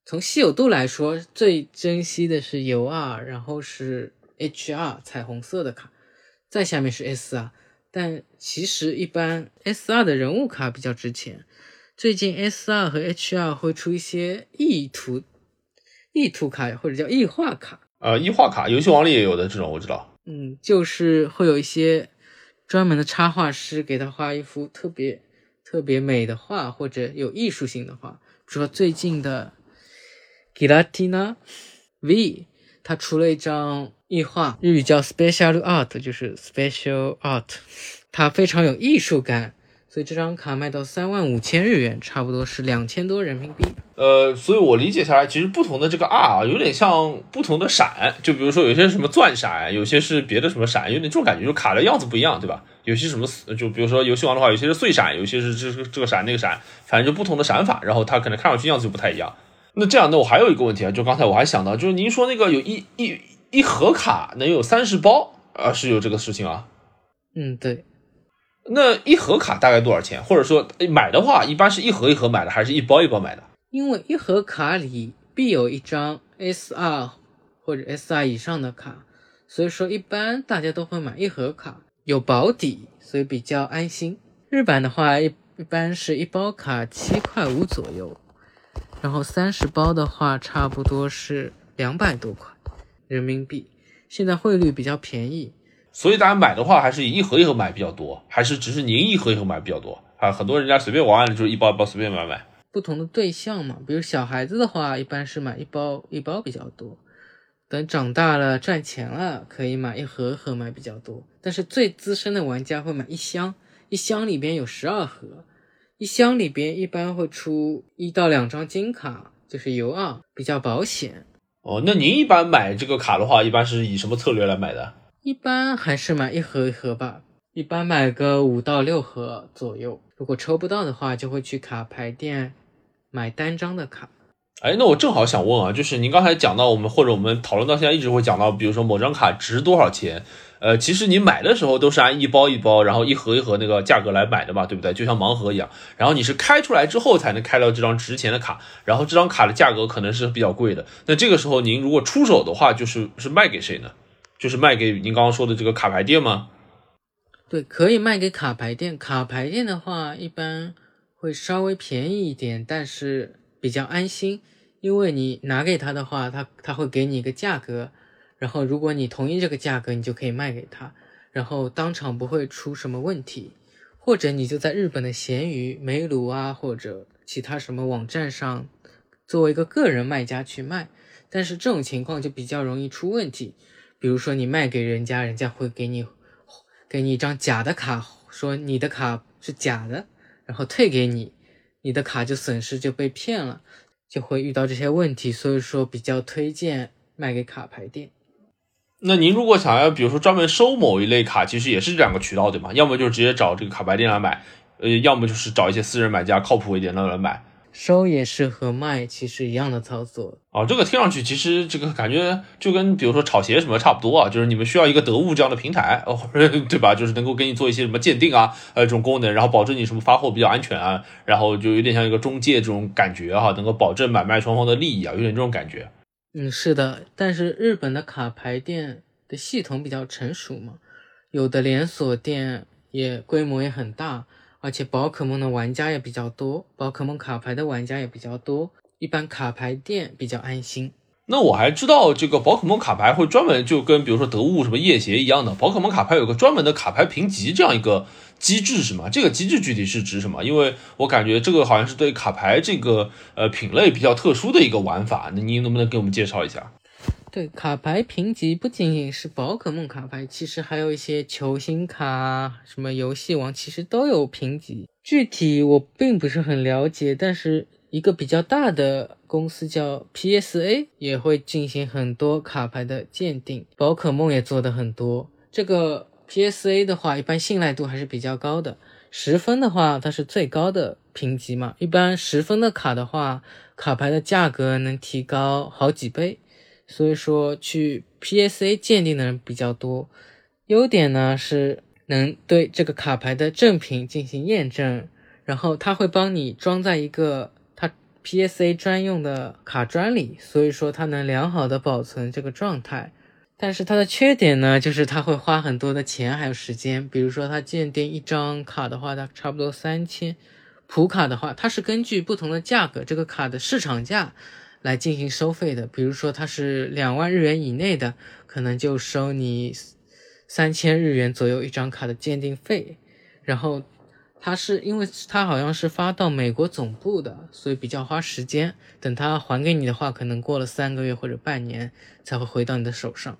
B: 从稀有度来说，最珍惜的是 U R，然后是 H R 彩虹色的卡，再下面是 S R。但其实一般 S R 的人物卡比较值钱。最近 S R 和 H R 会出一些意图。异图卡或者叫异化卡，
A: 呃，异化卡，游戏王里也有的这种，我知道。
B: 嗯，就是会有一些专门的插画师给他画一幅特别特别美的画，或者有艺术性的画。比如说最近的 Gilatina V，他出了一张异画，日语叫 Special Art，就是 Special Art，它非常有艺术感。所以这张卡卖到三万五千日元，差不多是两千多人民币。
A: 呃，所以我理解下来，其实不同的这个 R 啊，有点像不同的闪，就比如说有些什么钻闪，有些是别的什么闪，有点这种感觉，就卡的样子不一样，对吧？有些什么，就比如说游戏王的话，有些是碎闪，有些是这个这个闪那个闪，反正就不同的闪法，然后它可能看上去样子就不太一样。那这样，那我还有一个问题啊，就刚才我还想到，就是您说那个有一一一盒卡能有三十包啊，是有这个事情啊？
B: 嗯，对。
A: 那一盒卡大概多少钱？或者说买的话，一般是一盒一盒买的，还是一包一包买的？
B: 因为一盒卡里必有一张 SR 或者 SR 以上的卡，所以说一般大家都会买一盒卡，有保底，所以比较安心。日版的话，一一般是一包卡七块五左右，然后三十包的话，差不多是两百多块人民币。现在汇率比较便宜。
A: 所以大家买的话，还是以一盒一盒买比较多，还是只是您一盒一盒买比较多啊？很多人家随便玩玩就是一包一包随便买买。
B: 不同的对象嘛，比如小孩子的话，一般是买一包一包比较多。等长大了赚钱了，可以买一盒盒买比较多。但是最资深的玩家会买一箱，一箱里边有十二盒，一箱里边一般会出一到两张金卡，就是游二，比较保险。
A: 哦，那您一般买这个卡的话，一般是以什么策略来买的？
B: 一般还是买一盒一盒吧，一般买个五到六盒左右。如果抽不到的话，就会去卡牌店买单张的卡。
A: 哎，那我正好想问啊，就是您刚才讲到我们或者我们讨论到现在一直会讲到，比如说某张卡值多少钱？呃，其实你买的时候都是按一包一包，然后一盒一盒那个价格来买的嘛，对不对？就像盲盒一样。然后你是开出来之后才能开到这张值钱的卡，然后这张卡的价格可能是比较贵的。那这个时候您如果出手的话，就是是卖给谁呢？就是卖给您刚刚说的这个卡牌店吗？
B: 对，可以卖给卡牌店。卡牌店的话，一般会稍微便宜一点，但是比较安心，因为你拿给他的话，他他会给你一个价格，然后如果你同意这个价格，你就可以卖给他，然后当场不会出什么问题。或者你就在日本的闲鱼、梅鲁啊，或者其他什么网站上，作为一个个人卖家去卖，但是这种情况就比较容易出问题。比如说你卖给人家，人家会给你给你一张假的卡，说你的卡是假的，然后退给你，你的卡就损失就被骗了，就会遇到这些问题。所以说比较推荐卖给卡牌店。
A: 那您如果想要，比如说专门收某一类卡，其实也是这两个渠道对吗？要么就直接找这个卡牌店来买，呃，要么就是找一些私人买家靠谱一点的来买。
B: 收也是和卖其实一样的操作
A: 哦，这个听上去其实这个感觉就跟比如说炒鞋什么差不多啊，就是你们需要一个得物这样的平台哦，对吧？就是能够给你做一些什么鉴定啊，呃，这种功能，然后保证你什么发货比较安全啊，然后就有点像一个中介这种感觉哈，能够保证买卖双方的利益啊，有点这种感觉。
B: 嗯，是的，但是日本的卡牌店的系统比较成熟嘛，有的连锁店也规模也很大。而且宝可梦的玩家也比较多，宝可梦卡牌的玩家也比较多，一般卡牌店比较安心。
A: 那我还知道这个宝可梦卡牌会专门就跟比如说得物什么夜鞋一样的，宝可梦卡牌有个专门的卡牌评级这样一个机制是吗？这个机制具体是指什么？因为我感觉这个好像是对卡牌这个呃品类比较特殊的一个玩法，那您能不能给我们介绍一下？
B: 对卡牌评级不仅仅是宝可梦卡牌，其实还有一些球星卡、什么游戏王，其实都有评级。具体我并不是很了解，但是一个比较大的公司叫 PSA 也会进行很多卡牌的鉴定，宝可梦也做的很多。这个 PSA 的话，一般信赖度还是比较高的，十分的话它是最高的评级嘛。一般十分的卡的话，卡牌的价格能提高好几倍。所以说，去 PSA 鉴定的人比较多。优点呢是能对这个卡牌的正品进行验证，然后他会帮你装在一个他 PSA 专用的卡砖里，所以说它能良好的保存这个状态。但是它的缺点呢，就是它会花很多的钱还有时间。比如说，它鉴定一张卡的话，它差不多三千。普卡的话，它是根据不同的价格，这个卡的市场价。来进行收费的，比如说它是两万日元以内的，可能就收你三千日元左右一张卡的鉴定费，然后他是因为他好像是发到美国总部的，所以比较花时间。等他还给你的话，可能过了三个月或者半年才会回到你的手上。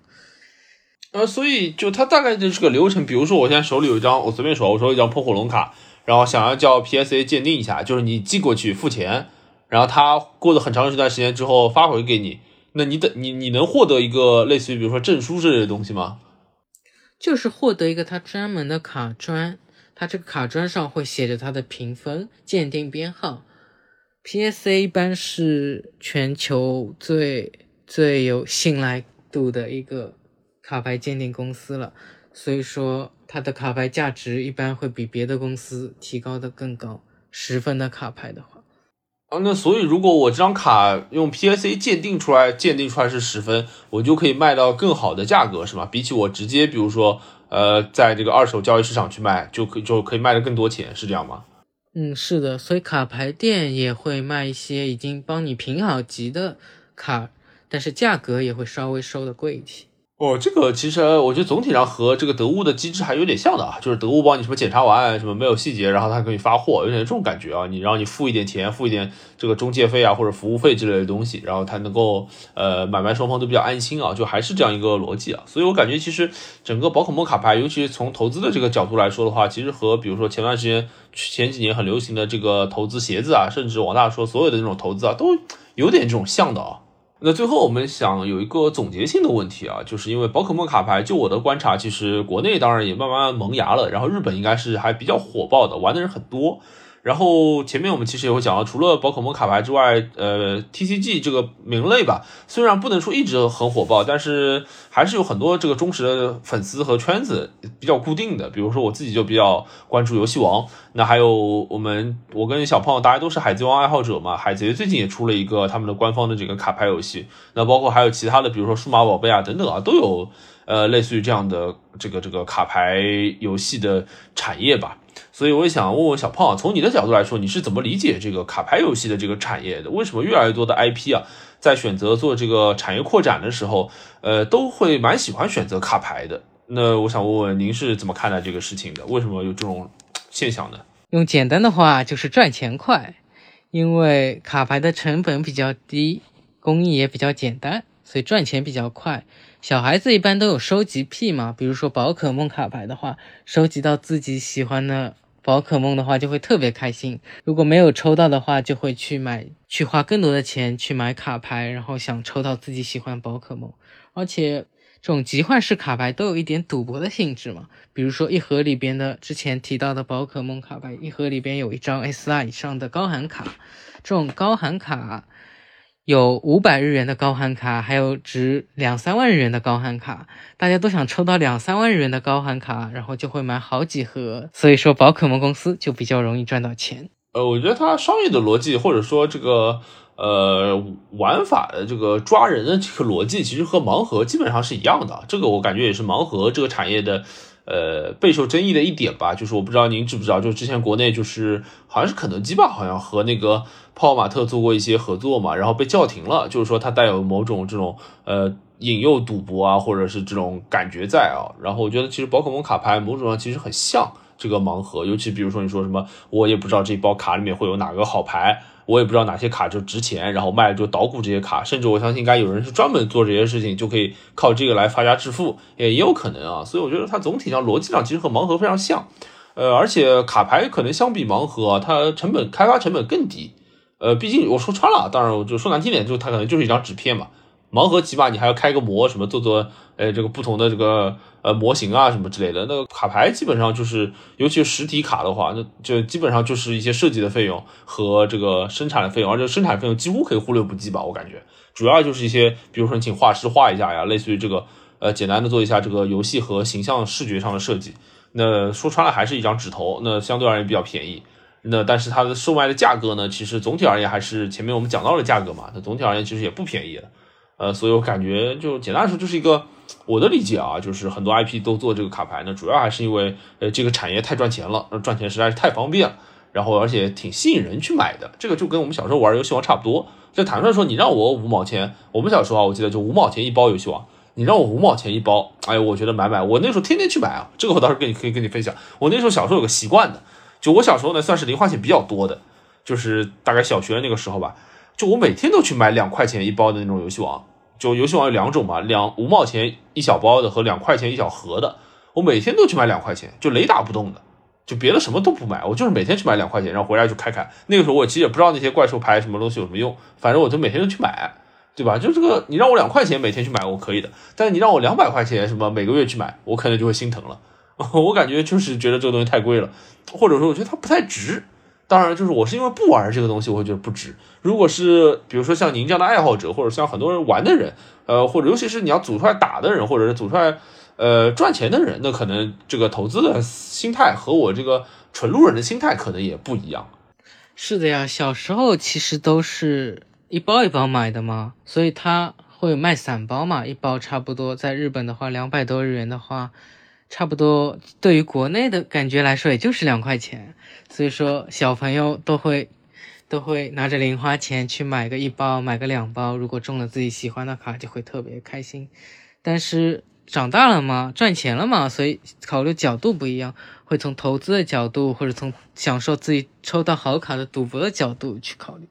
A: 呃，所以就它大概就是个流程。比如说，我现在手里有一张，我随便说，我说一张破火龙卡，然后想要叫 PSA 鉴定一下，就是你寄过去付钱，然后他过了很长一段时间之后发回给你，那你等你你能获得一个类似于比如说证书之类的东西吗？
B: 就是获得一个他专门的卡砖，他这个卡砖上会写着他的评分、鉴定编号。PSA 一般是全球最最有信赖度的一个。卡牌鉴定公司了，所以说它的卡牌价值一般会比别的公司提高的更高。十分的卡牌的话，
A: 那所以如果我这张卡用 PSA 鉴定出来，鉴定出来是十分，我就可以卖到更好的价格，是吗？比起我直接，比如说，呃，在这个二手交易市场去卖，就可以就可以卖的更多钱，是这样吗？
B: 嗯，是的，所以卡牌店也会卖一些已经帮你评好级的卡，但是价格也会稍微收的贵一些。
A: 哦，这个其实我觉得总体上和这个得物的机制还有点像的啊，就是得物帮你什么检查完什么没有细节，然后他给你发货，有点这种感觉啊。你让你付一点钱，付一点这个中介费啊或者服务费之类的东西，然后他能够呃买卖双方都比较安心啊，就还是这样一个逻辑啊。所以我感觉其实整个宝可梦卡牌，尤其是从投资的这个角度来说的话，其实和比如说前段时间前几年很流行的这个投资鞋子啊，甚至往大说所有的那种投资啊，都有点这种像的啊。那最后我们想有一个总结性的问题啊，就是因为宝可梦卡牌，就我的观察，其实国内当然也慢慢萌芽了，然后日本应该是还比较火爆的，玩的人很多。然后前面我们其实也会讲到，除了宝可梦卡牌之外，呃，TCG 这个名类吧，虽然不能说一直很火爆，但是还是有很多这个忠实的粉丝和圈子比较固定的。比如说我自己就比较关注游戏王，那还有我们我跟小胖大家都是海贼王爱好者嘛，海贼最近也出了一个他们的官方的这个卡牌游戏，那包括还有其他的，比如说数码宝贝啊等等啊，都有呃类似于这样的这个这个卡牌游戏的产业吧。所以我也想问问小胖，从你的角度来说，你是怎么理解这个卡牌游戏的这个产业的？为什么越来越多的 IP 啊，在选择做这个产业扩展的时候，呃，都会蛮喜欢选择卡牌的？那我想问问您是怎么看待这个事情的？为什么有这种现象呢？
B: 用简单的话就是赚钱快，因为卡牌的成本比较低，工艺也比较简单，所以赚钱比较快。小孩子一般都有收集癖嘛，比如说宝可梦卡牌的话，收集到自己喜欢的宝可梦的话，就会特别开心。如果没有抽到的话，就会去买，去花更多的钱去买卡牌，然后想抽到自己喜欢宝可梦。而且这种集换式卡牌都有一点赌博的性质嘛，比如说一盒里边的之前提到的宝可梦卡牌，一盒里边有一张 S R 以上的高含卡，这种高含卡。有五百日元的高含卡，还有值两三万日元的高含卡，大家都想抽到两三万日元的高含卡，然后就会买好几盒，所以说宝可梦公司就比较容易赚到钱。
A: 呃，我觉得它商业的逻辑，或者说这个呃玩法的这个抓人的这个逻辑，其实和盲盒基本上是一样的。这个我感觉也是盲盒这个产业的。呃，备受争议的一点吧，就是我不知道您知不知道，就是之前国内就是好像是肯德基吧，好像和那个泡泡玛特做过一些合作嘛，然后被叫停了，就是说它带有某种这种呃引诱赌博啊，或者是这种感觉在啊。然后我觉得其实宝可梦卡牌某种上其实很像这个盲盒，尤其比如说你说什么，我也不知道这包卡里面会有哪个好牌。我也不知道哪些卡就值钱，然后卖了就捣鼓这些卡，甚至我相信应该有人是专门做这些事情，就可以靠这个来发家致富，也也有可能啊。所以我觉得它总体上逻辑上其实和盲盒非常像，呃，而且卡牌可能相比盲盒，它成本开发成本更低，呃，毕竟我说穿了，当然我就说难听点，就它可能就是一张纸片嘛。盲盒起码你还要开个模，什么做做，呃，这个不同的这个呃模型啊，什么之类的。那个卡牌基本上就是，尤其是实体卡的话，那就基本上就是一些设计的费用和这个生产的费用，而且生产费用几乎可以忽略不计吧，我感觉。主要就是一些，比如说你请画师画一下呀，类似于这个，呃，简单的做一下这个游戏和形象视觉上的设计。那说穿了还是一张纸头，那相对而言比较便宜。那但是它的售卖的价格呢，其实总体而言还是前面我们讲到的价格嘛，那总体而言其实也不便宜的。呃，所以我感觉就简单来说，就是一个我的理解啊，就是很多 IP 都做这个卡牌呢，主要还是因为呃这个产业太赚钱了，赚钱实在是太方便了，然后而且挺吸引人去买的。这个就跟我们小时候玩游戏王差不多。就坦率说，你让我五毛钱，我们小时候啊，我记得就五毛钱一包游戏王，你让我五毛钱一包，哎，我觉得买买，我那时候天天去买啊。这个我倒是跟你可以跟你分享，我那时候小时候有个习惯的，就我小时候呢算是零花钱比较多的，就是大概小学那个时候吧，就我每天都去买两块钱一包的那种游戏王。就游戏王有两种嘛，两五毛钱一小包的和两块钱一小盒的，我每天都去买两块钱，就雷打不动的，就别的什么都不买，我就是每天去买两块钱，然后回来就开开。那个时候我其实也不知道那些怪兽牌什么东西有什么用，反正我就每天都去买，对吧？就这个，你让我两块钱每天去买我可以的，但是你让我两百块钱什么每个月去买，我可能就会心疼了。我感觉就是觉得这个东西太贵了，或者说我觉得它不太值。当然，就是我是因为不玩这个东西，我会觉得不值。如果是比如说像您这样的爱好者，或者像很多人玩的人，呃，或者尤其是你要组出来打的人，或者是组出来呃赚钱的人，那可能这个投资的心态和我这个纯路人的心态可能也不一样。
B: 是的呀，小时候其实都是一包一包买的嘛，所以他会卖散包嘛，一包差不多在日本的话，两百多日元的话。差不多，对于国内的感觉来说，也就是两块钱，所以说小朋友都会都会拿着零花钱去买个一包，买个两包，如果中了自己喜欢的卡，就会特别开心。但是长大了嘛，赚钱了嘛，所以考虑角度不一样，会从投资的角度，或者从享受自己抽到好卡的赌博的角度去考虑，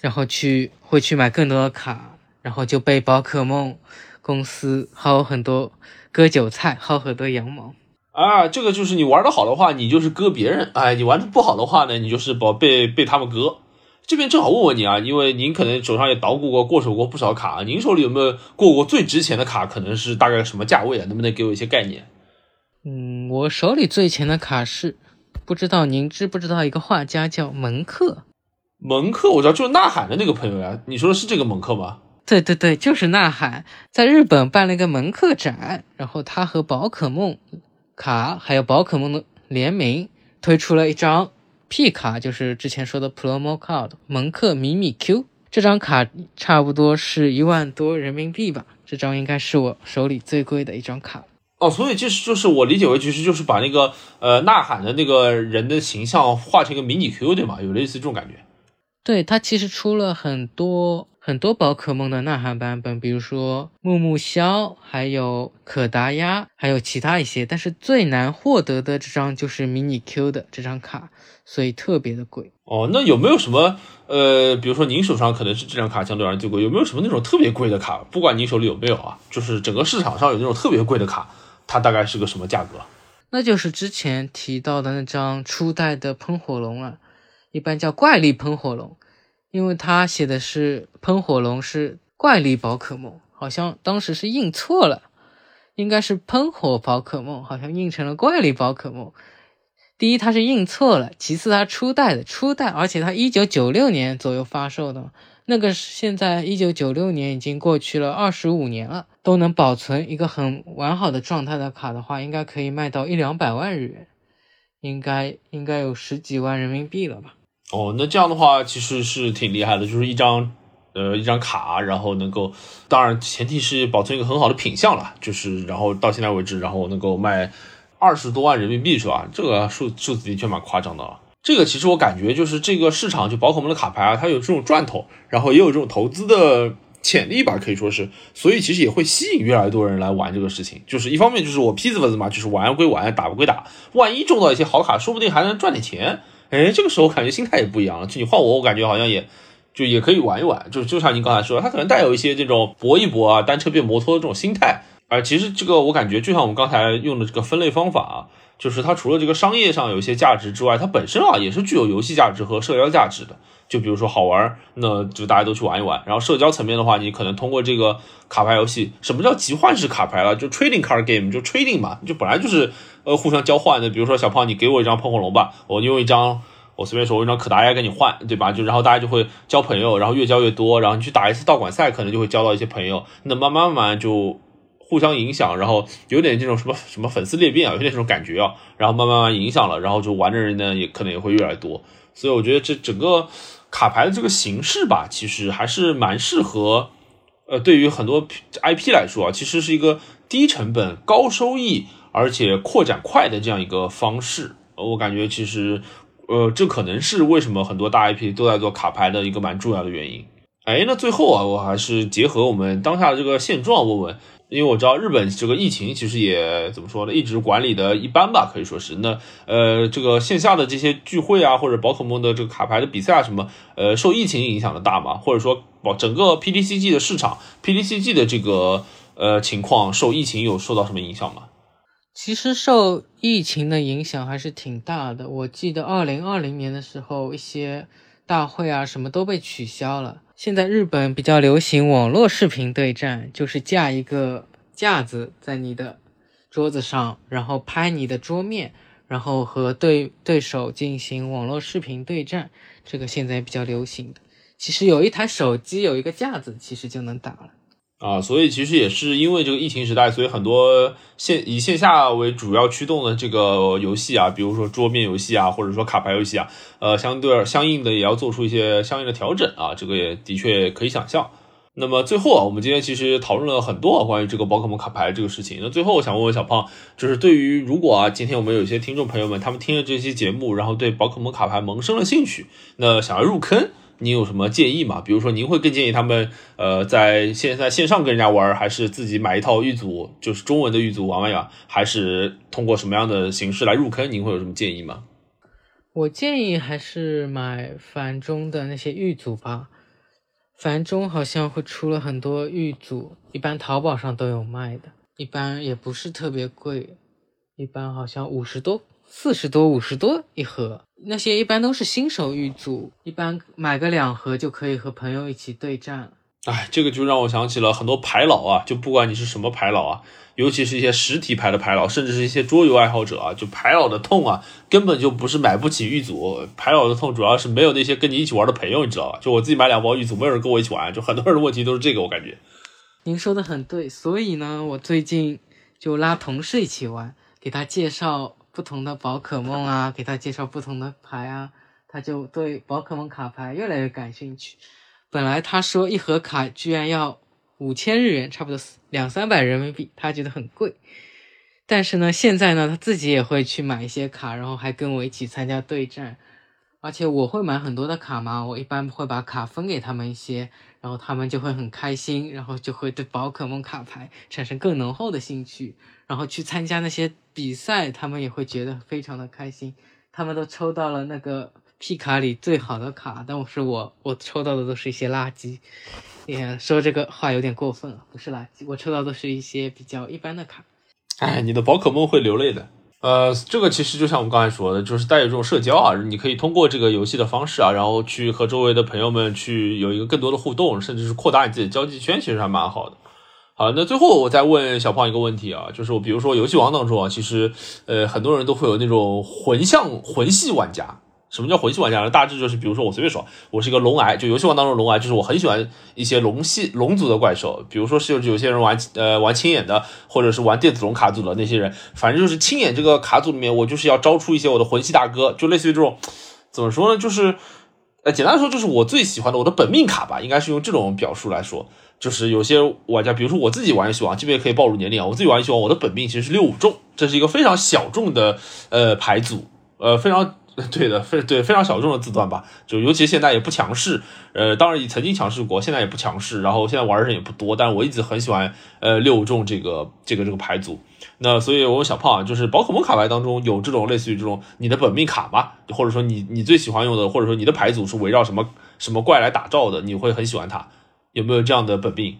B: 然后去会去买更多的卡，然后就被宝可梦公司薅很多。割韭菜，薅很多羊毛
A: 啊！这个就是你玩的好的话，你就是割别人；哎，你玩的不好的话呢，你就是宝被被他们割。这边正好问问你啊，因为您可能手上也捣鼓过、过手过不少卡，您手里有没有过过最值钱的卡？可能是大概什么价位啊？能不能给我一些概念？
B: 嗯，我手里最钱的卡是，不知道您知不知道一个画家叫蒙克？
A: 蒙克我知道，就是呐喊的那个朋友呀。你说的是这个蒙克吗？
B: 对对对，就是呐喊，在日本办了一个门客展，然后他和宝可梦卡还有宝可梦的联名推出了一张 P 卡，就是之前说的 Promo Card 门客米米 Q 这张卡差不多是一万多人民币吧，这张应该是我手里最贵的一张卡。
A: 哦，所以就是就是我理解为其实就是把那个呃呐喊的那个人的形象画成一个迷你 Q 对吗？有类似这种感觉。
B: 对他其实出了很多。很多宝可梦的呐喊版本，比如说木木枭，还有可达鸭，还有其他一些，但是最难获得的这张就是迷你 Q 的这张卡，所以特别的贵。
A: 哦，那有没有什么呃，比如说您手上可能是这张卡相对而言最贵，有没有什么那种特别贵的卡？不管您手里有没有啊，就是整个市场上有那种特别贵的卡，它大概是个什么价格？
B: 那就是之前提到的那张初代的喷火龙了，一般叫怪力喷火龙。因为他写的是喷火龙是怪力宝可梦，好像当时是印错了，应该是喷火宝可梦，好像印成了怪力宝可梦。第一，它是印错了；其次，它初代的初代，而且它一九九六年左右发售的，那个现在一九九六年已经过去了二十五年了，都能保存一个很完好的状态的卡的话，应该可以卖到一两百万日元，应该应该有十几万人民币了吧。
A: 哦，那这样的话其实是挺厉害的，就是一张，呃，一张卡，然后能够，当然前提是保存一个很好的品相了，就是然后到现在为止，然后能够卖二十多万人民币是吧？这个数数字的确蛮夸张的啊。这个其实我感觉就是这个市场就宝可梦的卡牌啊，它有这种赚头，然后也有这种投资的潜力吧，可以说是，所以其实也会吸引越来越多人来玩这个事情。就是一方面就是我坯子粉丝嘛，就是玩归玩，打归打，万一中到一些好卡，说不定还能赚点钱。哎，这个时候感觉心态也不一样了。就你换我，我感觉好像也就也可以玩一玩。就就像您刚才说，他可能带有一些这种搏一搏啊，单车变摩托的这种心态。而其实这个我感觉，就像我们刚才用的这个分类方法啊，就是它除了这个商业上有一些价值之外，它本身啊也是具有游戏价值和社交价值的。就比如说好玩，那就大家都去玩一玩。然后社交层面的话，你可能通过这个卡牌游戏，什么叫集换式卡牌了？就 trading card game，就 trading 嘛，就本来就是呃互相交换的。比如说小胖，你给我一张喷火龙吧，我用一张。我随便说，我一张可达鸭跟你换，对吧？就然后大家就会交朋友，然后越交越多，然后你去打一次道馆赛，可能就会交到一些朋友。那慢慢慢慢就互相影响，然后有点这种什么什么粉丝裂变啊，有点这种感觉啊。然后慢慢慢影响了，然后就玩的人呢也可能也会越来越多。所以我觉得这整个卡牌的这个形式吧，其实还是蛮适合，呃，对于很多 IP 来说啊，其实是一个低成本高收益而且扩展快的这样一个方式。我感觉其实。呃，这可能是为什么很多大 IP 都在做卡牌的一个蛮重要的原因。哎，那最后啊，我还是结合我们当下的这个现状问问，因为我知道日本这个疫情其实也怎么说呢，一直管理的一般吧，可以说是。那呃，这个线下的这些聚会啊，或者宝可梦的这个卡牌的比赛啊什么，呃，受疫情影响的大吗？或者说，宝整个 PTCG 的市场，PTCG 的这个呃情况受疫情有受到什么影响吗？
B: 其实受疫情的影响还是挺大的。我记得二零二零年的时候，一些大会啊什么都被取消了。现在日本比较流行网络视频对战，就是架一个架子在你的桌子上，然后拍你的桌面，然后和对对手进行网络视频对战。这个现在比较流行的。其实有一台手机，有一个架子，其实就能打了。
A: 啊，所以其实也是因为这个疫情时代，所以很多线以线下为主要驱动的这个游戏啊，比如说桌面游戏啊，或者说卡牌游戏啊，呃，相对相应的也要做出一些相应的调整啊，这个也的确可以想象。那么最后啊，我们今天其实讨论了很多关于这个宝可梦卡牌这个事情。那最后我想问问小胖，就是对于如果啊，今天我们有一些听众朋友们，他们听了这期节目，然后对宝可梦卡牌萌生了兴趣，那想要入坑。你有什么建议吗？比如说，您会更建议他们，呃，在线在线上跟人家玩，还是自己买一套玉组，就是中文的玉组玩玩呀？还是通过什么样的形式来入坑？您会有什么建议吗？
B: 我建议还是买繁中的那些玉组吧，繁中好像会出了很多玉组，一般淘宝上都有卖的，一般也不是特别贵，一般好像五十多。四十多、五十多一盒，那些一般都是新手玉组，一般买个两盒就可以和朋友一起对战了。
A: 哎，这个就让我想起了很多牌佬啊，就不管你是什么牌佬啊，尤其是一些实体牌的牌佬，甚至是一些桌游爱好者啊，就牌佬的痛啊，根本就不是买不起玉组，牌佬的痛主要是没有那些跟你一起玩的朋友，你知道吧？就我自己买两包玉组，没有人跟我一起玩，就很多人的问题都是这个，我感觉。
B: 您说的很对，所以呢，我最近就拉同事一起玩，给他介绍。不同的宝可梦啊，给他介绍不同的牌啊，他就对宝可梦卡牌越来越感兴趣。本来他说一盒卡居然要五千日元，差不多两三百人民币，他觉得很贵。但是呢，现在呢，他自己也会去买一些卡，然后还跟我一起参加对战。而且我会买很多的卡嘛，我一般会把卡分给他们一些，然后他们就会很开心，然后就会对宝可梦卡牌产生更浓厚的兴趣，然后去参加那些比赛，他们也会觉得非常的开心。他们都抽到了那个 P 卡里最好的卡，但我是我我抽到的都是一些垃圾。也说这个话有点过分了，不是垃圾，我抽到都是一些比较一般的卡。
A: 哎，你的宝可梦会流泪的。呃，这个其实就像我们刚才说的，就是带有这种社交啊，你可以通过这个游戏的方式啊，然后去和周围的朋友们去有一个更多的互动，甚至是扩大你自己的交际圈，其实还蛮好的。好，那最后我再问小胖一个问题啊，就是比如说游戏王当中啊，其实呃很多人都会有那种魂像魂系玩家。什么叫魂系玩家呢？大致就是，比如说我随便说，我是一个龙癌，就游戏王当中龙癌，就是我很喜欢一些龙系龙族的怪兽，比如说是有些人玩呃玩青眼的，或者是玩电子龙卡组的那些人，反正就是青眼这个卡组里面，我就是要招出一些我的魂系大哥，就类似于这种，怎么说呢？就是呃简单来说，就是我最喜欢的我的本命卡吧，应该是用这种表述来说，就是有些玩家，比如说我自己玩游戏王，这边也可以暴露年龄啊，我自己玩游戏王，我的本命其实是六五众，这是一个非常小众的呃牌组，呃非常。对的，非对非常小众的字段吧，就尤其现在也不强势，呃，当然也曾经强势过，现在也不强势，然后现在玩的人也不多，但是我一直很喜欢呃六五众这个这个这个牌组，那所以我小胖啊，就是宝可梦卡牌当中有这种类似于这种你的本命卡吗？或者说你你最喜欢用的，或者说你的牌组是围绕什么什么怪来打造的，你会很喜欢它，有没有这样的本命？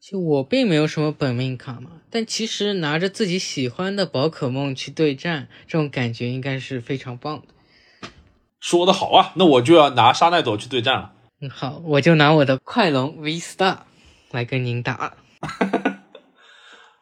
B: 就我并没有什么本命卡嘛，但其实拿着自己喜欢的宝可梦去对战，这种感觉应该是非常棒的。
A: 说的好啊，那我就要拿沙奈朵去对战了。
B: 嗯，好，我就拿我的快龙 V Star 来跟您打。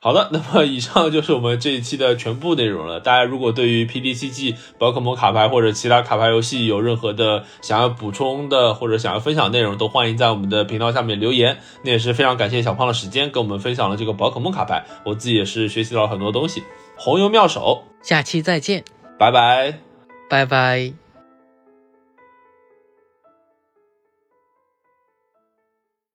A: 好的，那么以上就是我们这一期的全部内容了。大家如果对于 PDCG 宝可梦卡牌或者其他卡牌游戏有任何的想要补充的或者想要分享内容，都欢迎在我们的频道下面留言。那也是非常感谢小胖的时间跟我们分享了这个宝可梦卡牌，我自己也是学习到了很多东西。红油妙手，
B: 下期再见，
A: 拜拜，
B: 拜拜。